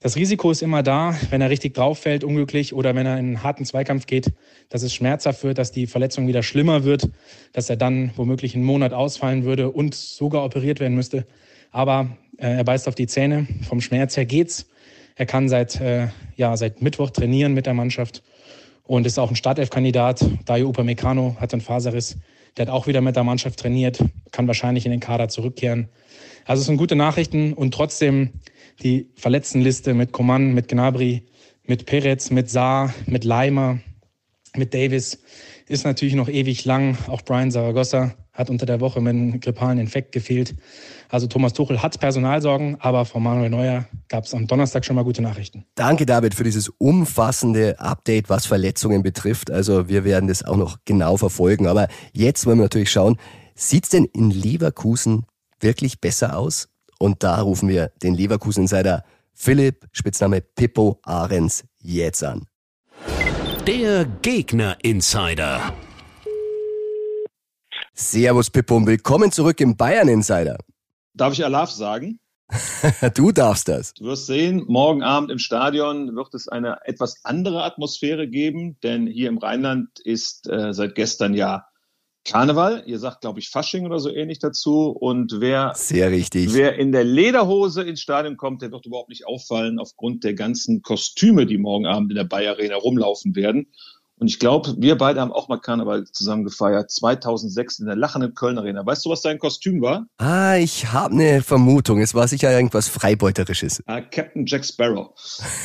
Das Risiko ist immer da, wenn er richtig drauf fällt, unglücklich oder wenn er in einen harten Zweikampf geht, dass es schmerzhaft wird, dass die Verletzung wieder schlimmer wird, dass er dann womöglich einen Monat ausfallen würde und sogar operiert werden müsste. Aber äh, er beißt auf die Zähne. Vom Schmerz her geht's. Er kann seit, äh, ja, seit Mittwoch trainieren mit der Mannschaft und ist auch ein Startelf-Kandidat. Dayo Upamecano hat einen Faserriss. Der hat auch wieder mit der Mannschaft trainiert, kann wahrscheinlich in den Kader zurückkehren. Also es sind gute Nachrichten und trotzdem die Verletztenliste mit Coman, mit Gnabry, mit Perez, mit Saar, mit Leimer, mit Davis ist natürlich noch ewig lang. Auch Brian Zaragoza hat unter der Woche mit einem grippalen Infekt gefehlt. Also Thomas Tuchel hat Personalsorgen, aber von Manuel Neuer gab es am Donnerstag schon mal gute Nachrichten. Danke, David, für dieses umfassende Update, was Verletzungen betrifft. Also wir werden das auch noch genau verfolgen. Aber jetzt wollen wir natürlich schauen, sieht es denn in Leverkusen wirklich besser aus? Und da rufen wir den Leverkusen-Insider Philipp, Spitzname Pippo Ahrens, jetzt an. Der Gegner-Insider. Servus Pippo und willkommen zurück im Bayern Insider. Darf ich Alaf sagen? du darfst das. Du wirst sehen, morgen Abend im Stadion wird es eine etwas andere Atmosphäre geben, denn hier im Rheinland ist äh, seit gestern ja Karneval. Ihr sagt, glaube ich, Fasching oder so ähnlich dazu. Und wer, Sehr richtig. wer in der Lederhose ins Stadion kommt, der wird überhaupt nicht auffallen aufgrund der ganzen Kostüme, die morgen Abend in der Bayer Arena rumlaufen werden. Und ich glaube, wir beide haben auch mal Karneval zusammen gefeiert, 2006 in der lachenden Köln Arena. Weißt du, was dein Kostüm war? Ah, ich habe eine Vermutung. Es war sicher irgendwas Freibeuterisches. Ah, Captain Jack Sparrow.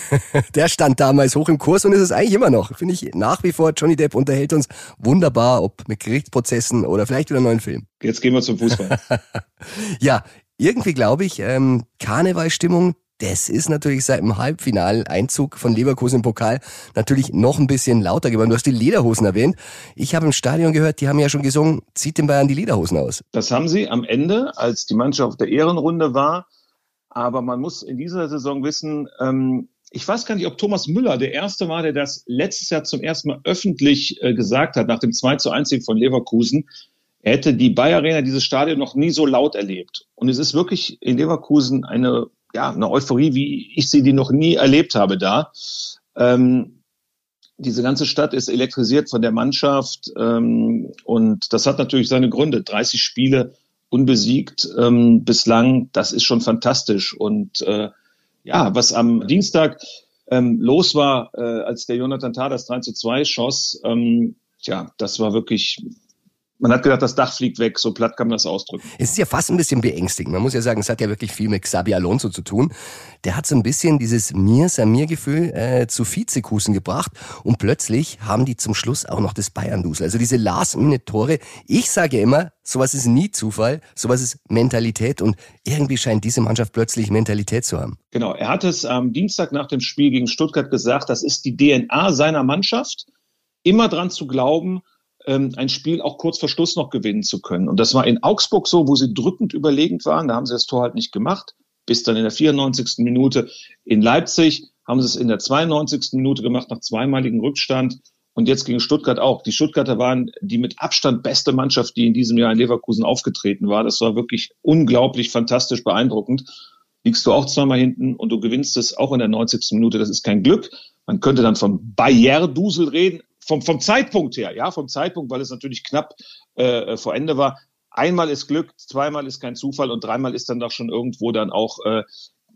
Der stand damals hoch im Kurs und ist es eigentlich immer noch. Finde ich nach wie vor, Johnny Depp unterhält uns wunderbar, ob mit Gerichtsprozessen oder vielleicht wieder einen neuen Film. Jetzt gehen wir zum Fußball. ja, irgendwie glaube ich, ähm, Karnevalstimmung, das ist natürlich seit dem Halbfinaleinzug von Leverkusen im Pokal natürlich noch ein bisschen lauter geworden. Du hast die Lederhosen erwähnt. Ich habe im Stadion gehört, die haben ja schon gesungen, zieht den Bayern die Lederhosen aus. Das haben sie am Ende, als die Mannschaft auf der Ehrenrunde war. Aber man muss in dieser Saison wissen, ähm, ich weiß gar nicht, ob Thomas Müller der Erste war, der das letztes Jahr zum ersten Mal öffentlich äh, gesagt hat, nach dem 2 zu 1 von Leverkusen. Er hätte die Bayer Arena, dieses Stadion, noch nie so laut erlebt. Und es ist wirklich in Leverkusen eine ja, eine Euphorie, wie ich sie die noch nie erlebt habe da. Ähm, diese ganze Stadt ist elektrisiert von der Mannschaft ähm, und das hat natürlich seine Gründe. 30 Spiele unbesiegt ähm, bislang, das ist schon fantastisch. Und äh, ja, was am Dienstag ähm, los war, äh, als der Jonathan Tah das 3 zu 2 schoss, ähm, ja, das war wirklich man hat gedacht, das Dach fliegt weg, so platt kann man das ausdrücken. Es ist ja fast ein bisschen beängstigend. Man muss ja sagen, es hat ja wirklich viel mit Xabi Alonso zu tun. Der hat so ein bisschen dieses mir samir gefühl äh, zu Vizekusen gebracht und plötzlich haben die zum Schluss auch noch das Bayern-Dusel. Also diese Last-Minute-Tore. Ich sage immer, sowas ist nie Zufall, sowas ist Mentalität und irgendwie scheint diese Mannschaft plötzlich Mentalität zu haben. Genau, er hat es am Dienstag nach dem Spiel gegen Stuttgart gesagt, das ist die DNA seiner Mannschaft, immer dran zu glauben, ein Spiel auch kurz vor Schluss noch gewinnen zu können. Und das war in Augsburg so, wo sie drückend überlegend waren. Da haben sie das Tor halt nicht gemacht. Bis dann in der 94. Minute in Leipzig haben sie es in der 92. Minute gemacht, nach zweimaligen Rückstand. Und jetzt gegen Stuttgart auch. Die Stuttgarter waren die mit Abstand beste Mannschaft, die in diesem Jahr in Leverkusen aufgetreten war. Das war wirklich unglaublich fantastisch beeindruckend. Liegst du auch zweimal hinten und du gewinnst es auch in der 90. Minute. Das ist kein Glück. Man könnte dann von Bayer-Dusel reden, vom, vom Zeitpunkt her, ja, vom Zeitpunkt, weil es natürlich knapp äh, vor Ende war. Einmal ist Glück, zweimal ist kein Zufall und dreimal ist dann doch schon irgendwo dann auch äh,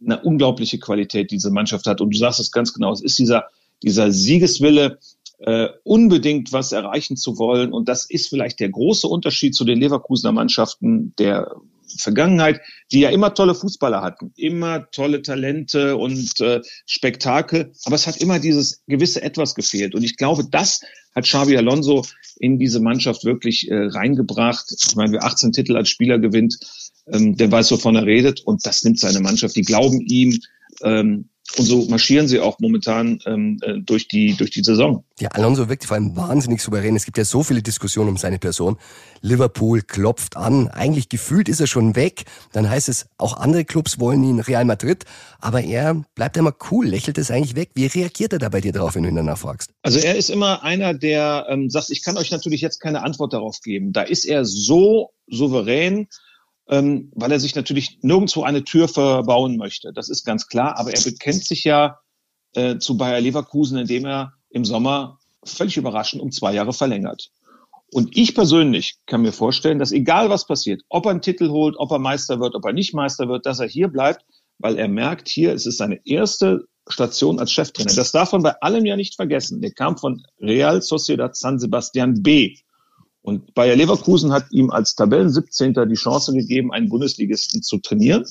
eine unglaubliche Qualität, die diese Mannschaft hat. Und du sagst es ganz genau, es ist dieser, dieser Siegeswille, äh, unbedingt was erreichen zu wollen. Und das ist vielleicht der große Unterschied zu den Leverkusener Mannschaften der Vergangenheit, die ja immer tolle Fußballer hatten, immer tolle Talente und äh, Spektakel, aber es hat immer dieses gewisse Etwas gefehlt. Und ich glaube, das hat Xavi Alonso in diese Mannschaft wirklich äh, reingebracht. Ich meine, wer 18 Titel als Spieler gewinnt, ähm, der weiß, wovon er redet. Und das nimmt seine Mannschaft. Die glauben ihm. Ähm, und so marschieren sie auch momentan ähm, äh, durch, die, durch die Saison. Ja, Alonso wirkt vor allem wahnsinnig souverän. Es gibt ja so viele Diskussionen um seine Person. Liverpool klopft an. Eigentlich gefühlt ist er schon weg. Dann heißt es, auch andere Clubs wollen ihn Real Madrid. Aber er bleibt immer cool, lächelt es eigentlich weg. Wie reagiert er da bei dir drauf, wenn du ihn danach fragst? Also er ist immer einer, der ähm, sagt, ich kann euch natürlich jetzt keine Antwort darauf geben. Da ist er so souverän ähm, weil er sich natürlich nirgendwo eine Tür verbauen möchte. Das ist ganz klar. Aber er bekennt sich ja äh, zu Bayer Leverkusen, indem er im Sommer völlig überraschend um zwei Jahre verlängert. Und ich persönlich kann mir vorstellen, dass egal was passiert, ob er einen Titel holt, ob er Meister wird, ob er nicht Meister wird, dass er hier bleibt, weil er merkt, hier ist es seine erste Station als Cheftrainer. Das darf man bei allem ja nicht vergessen. Der kam von Real Sociedad San Sebastian B. Und Bayer Leverkusen hat ihm als Tabellen 17. die Chance gegeben, einen Bundesligisten zu trainieren.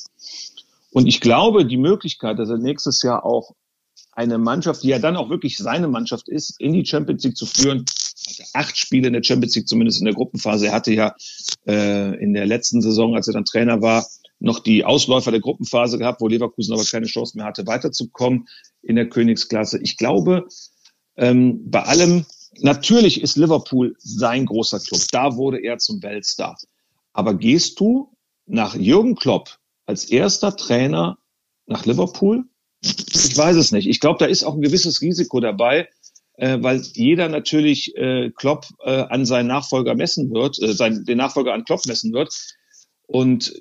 Und ich glaube, die Möglichkeit, dass er nächstes Jahr auch eine Mannschaft, die ja dann auch wirklich seine Mannschaft ist, in die Champions League zu führen, hatte acht Spiele in der Champions League, zumindest in der Gruppenphase. Er hatte ja äh, in der letzten Saison, als er dann Trainer war, noch die Ausläufer der Gruppenphase gehabt, wo Leverkusen aber keine Chance mehr hatte, weiterzukommen in der Königsklasse. Ich glaube, ähm, bei allem, natürlich ist Liverpool sein großer Club. Da wurde er zum Weltstar. Aber gehst du nach Jürgen Klopp als erster Trainer nach Liverpool? Ich weiß es nicht. Ich glaube, da ist auch ein gewisses Risiko dabei, äh, weil jeder natürlich äh, Klopp äh, an seinen Nachfolger messen wird, äh, sein, den Nachfolger an Klopp messen wird. Und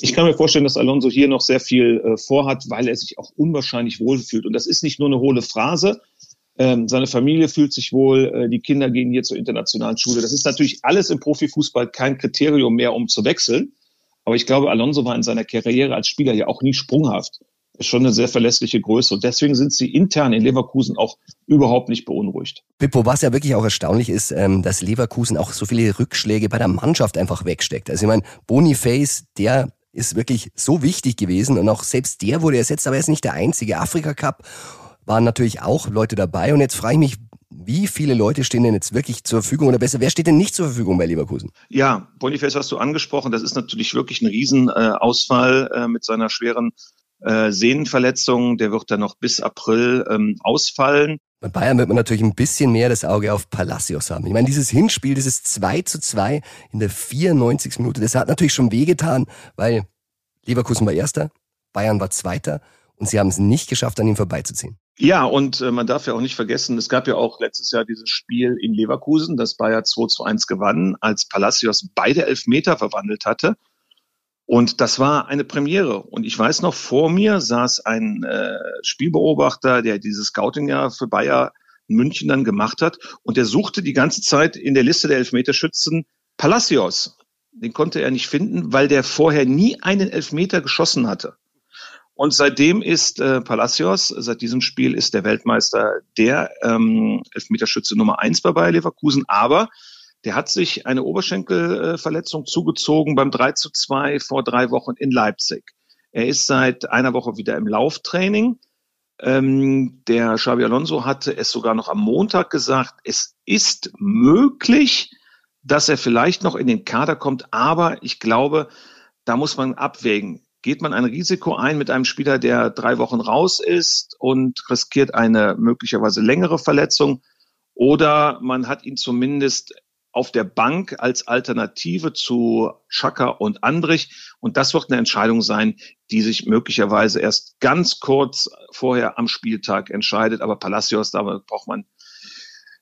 ich kann mir vorstellen, dass Alonso hier noch sehr viel äh, vorhat, weil er sich auch unwahrscheinlich wohlfühlt. Und das ist nicht nur eine hohle Phrase. Ähm, seine Familie fühlt sich wohl, äh, die Kinder gehen hier zur internationalen Schule. Das ist natürlich alles im Profifußball kein Kriterium mehr, um zu wechseln. Aber ich glaube, Alonso war in seiner Karriere als Spieler ja auch nie sprunghaft. Ist schon eine sehr verlässliche Größe. Und deswegen sind sie intern in Leverkusen auch überhaupt nicht beunruhigt. Pippo, was ja wirklich auch erstaunlich ist, ähm, dass Leverkusen auch so viele Rückschläge bei der Mannschaft einfach wegsteckt. Also ich meine, Boniface, der ist wirklich so wichtig gewesen und auch selbst der wurde ersetzt, aber er ist nicht der einzige. Afrika Cup waren natürlich auch Leute dabei und jetzt frage ich mich, wie viele Leute stehen denn jetzt wirklich zur Verfügung oder besser, wer steht denn nicht zur Verfügung bei Leverkusen? Ja, Boniface hast du angesprochen, das ist natürlich wirklich ein Riesenausfall äh, mit seiner schweren äh, Sehnenverletzung. Der wird dann noch bis April ähm, ausfallen. Bei Bayern wird man natürlich ein bisschen mehr das Auge auf Palacios haben. Ich meine, dieses Hinspiel, dieses 2 zu 2 in der 94. Minute, das hat natürlich schon wehgetan, weil Leverkusen war Erster, Bayern war Zweiter und sie haben es nicht geschafft, an ihm vorbeizuziehen. Ja, und äh, man darf ja auch nicht vergessen, es gab ja auch letztes Jahr dieses Spiel in Leverkusen, das Bayer 2 zu 1 gewann, als Palacios beide Elfmeter verwandelt hatte. Und das war eine Premiere. Und ich weiß noch, vor mir saß ein äh, Spielbeobachter, der dieses Scouting ja für Bayer München dann gemacht hat. Und der suchte die ganze Zeit in der Liste der Elfmeterschützen Palacios. Den konnte er nicht finden, weil der vorher nie einen Elfmeter geschossen hatte. Und seitdem ist äh, Palacios, seit diesem Spiel ist der Weltmeister der ähm, Elfmeterschütze Nummer eins bei Bayer Leverkusen. Aber der hat sich eine Oberschenkelverletzung zugezogen beim 3 zu 2 vor drei Wochen in Leipzig. Er ist seit einer Woche wieder im Lauftraining. Ähm, der Xabi Alonso hatte es sogar noch am Montag gesagt, es ist möglich, dass er vielleicht noch in den Kader kommt, aber ich glaube, da muss man abwägen. Geht man ein Risiko ein mit einem Spieler, der drei Wochen raus ist und riskiert eine möglicherweise längere Verletzung? Oder man hat ihn zumindest auf der Bank als Alternative zu Schaka und Andrich. Und das wird eine Entscheidung sein, die sich möglicherweise erst ganz kurz vorher am Spieltag entscheidet. Aber Palacios, da braucht man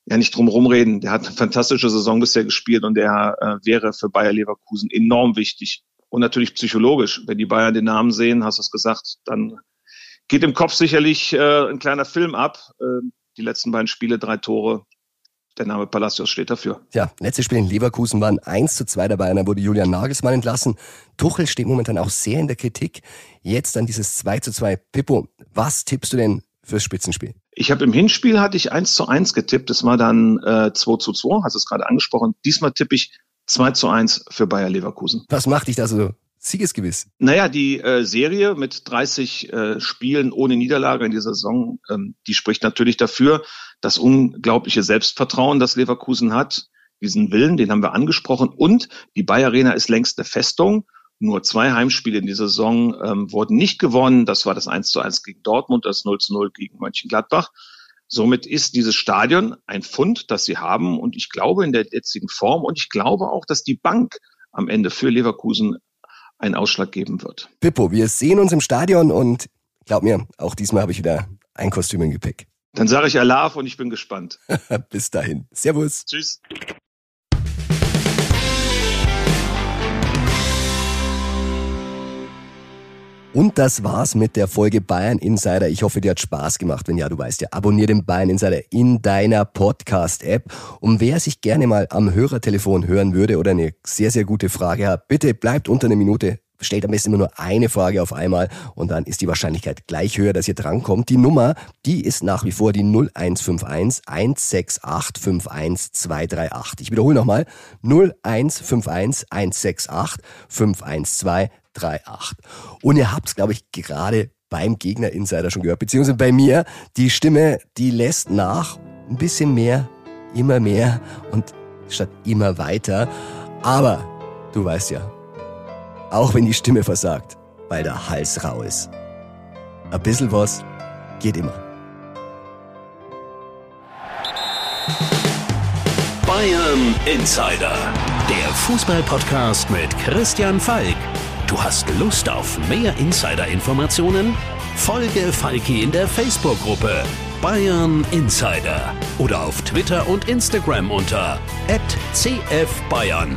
ja nicht drum rumreden. Der hat eine fantastische Saison bisher gespielt und der äh, wäre für Bayer Leverkusen enorm wichtig. Und natürlich psychologisch. Wenn die Bayern den Namen sehen, hast du es gesagt, dann geht im Kopf sicherlich äh, ein kleiner Film ab. Äh, die letzten beiden Spiele, drei Tore, der Name Palacios steht dafür. Ja, letztes Spiel in Leverkusen waren 1 zu 2 dabei und dann wurde Julian Nagelsmann entlassen. Tuchel steht momentan auch sehr in der Kritik. Jetzt dann dieses 2 zu 2. Pippo, was tippst du denn fürs Spitzenspiel? Ich habe im Hinspiel hatte ich 1 zu 1 getippt. Das war dann äh, 2 zu 2, hast du es gerade angesprochen. Diesmal tippe ich 2 zu 1 für Bayer Leverkusen. Was macht dich da so siegesgewiss? Naja, die äh, Serie mit 30 äh, Spielen ohne Niederlage in dieser Saison, ähm, die spricht natürlich dafür, das unglaubliche Selbstvertrauen, das Leverkusen hat, diesen Willen, den haben wir angesprochen. Und die Bayer Arena ist längst eine Festung. Nur zwei Heimspiele in dieser Saison ähm, wurden nicht gewonnen. Das war das 1 zu 1 gegen Dortmund, das 0 zu 0 gegen Mönchengladbach. Somit ist dieses Stadion ein Fund, das sie haben. Und ich glaube in der jetzigen Form und ich glaube auch, dass die Bank am Ende für Leverkusen einen Ausschlag geben wird. Pippo, wir sehen uns im Stadion und glaub mir, auch diesmal habe ich wieder ein Kostüm im Gepäck. Dann sage ich Alarv und ich bin gespannt. Bis dahin. Servus. Tschüss. Und das war's mit der Folge Bayern Insider. Ich hoffe, dir hat Spaß gemacht. Wenn ja, du weißt ja, abonniere den Bayern Insider in deiner Podcast-App. Und wer sich gerne mal am Hörertelefon hören würde oder eine sehr, sehr gute Frage hat, bitte bleibt unter einer Minute stellt am besten immer nur eine Frage auf einmal und dann ist die Wahrscheinlichkeit gleich höher, dass ihr drankommt. Die Nummer, die ist nach wie vor die 0151 168 51238. Ich wiederhole nochmal 0151 168 51238. Und ihr habt es, glaube ich, gerade beim Gegner Insider schon gehört, beziehungsweise bei mir, die Stimme, die lässt nach ein bisschen mehr immer mehr und statt immer weiter. Aber du weißt ja, auch wenn die Stimme versagt, weil der Hals rau ist. Ein bisschen was geht immer. Bayern Insider, der Fußballpodcast mit Christian Falk. Du hast Lust auf mehr Insider-Informationen? Folge Falki in der Facebook-Gruppe Bayern Insider oder auf Twitter und Instagram unter @cfbayern.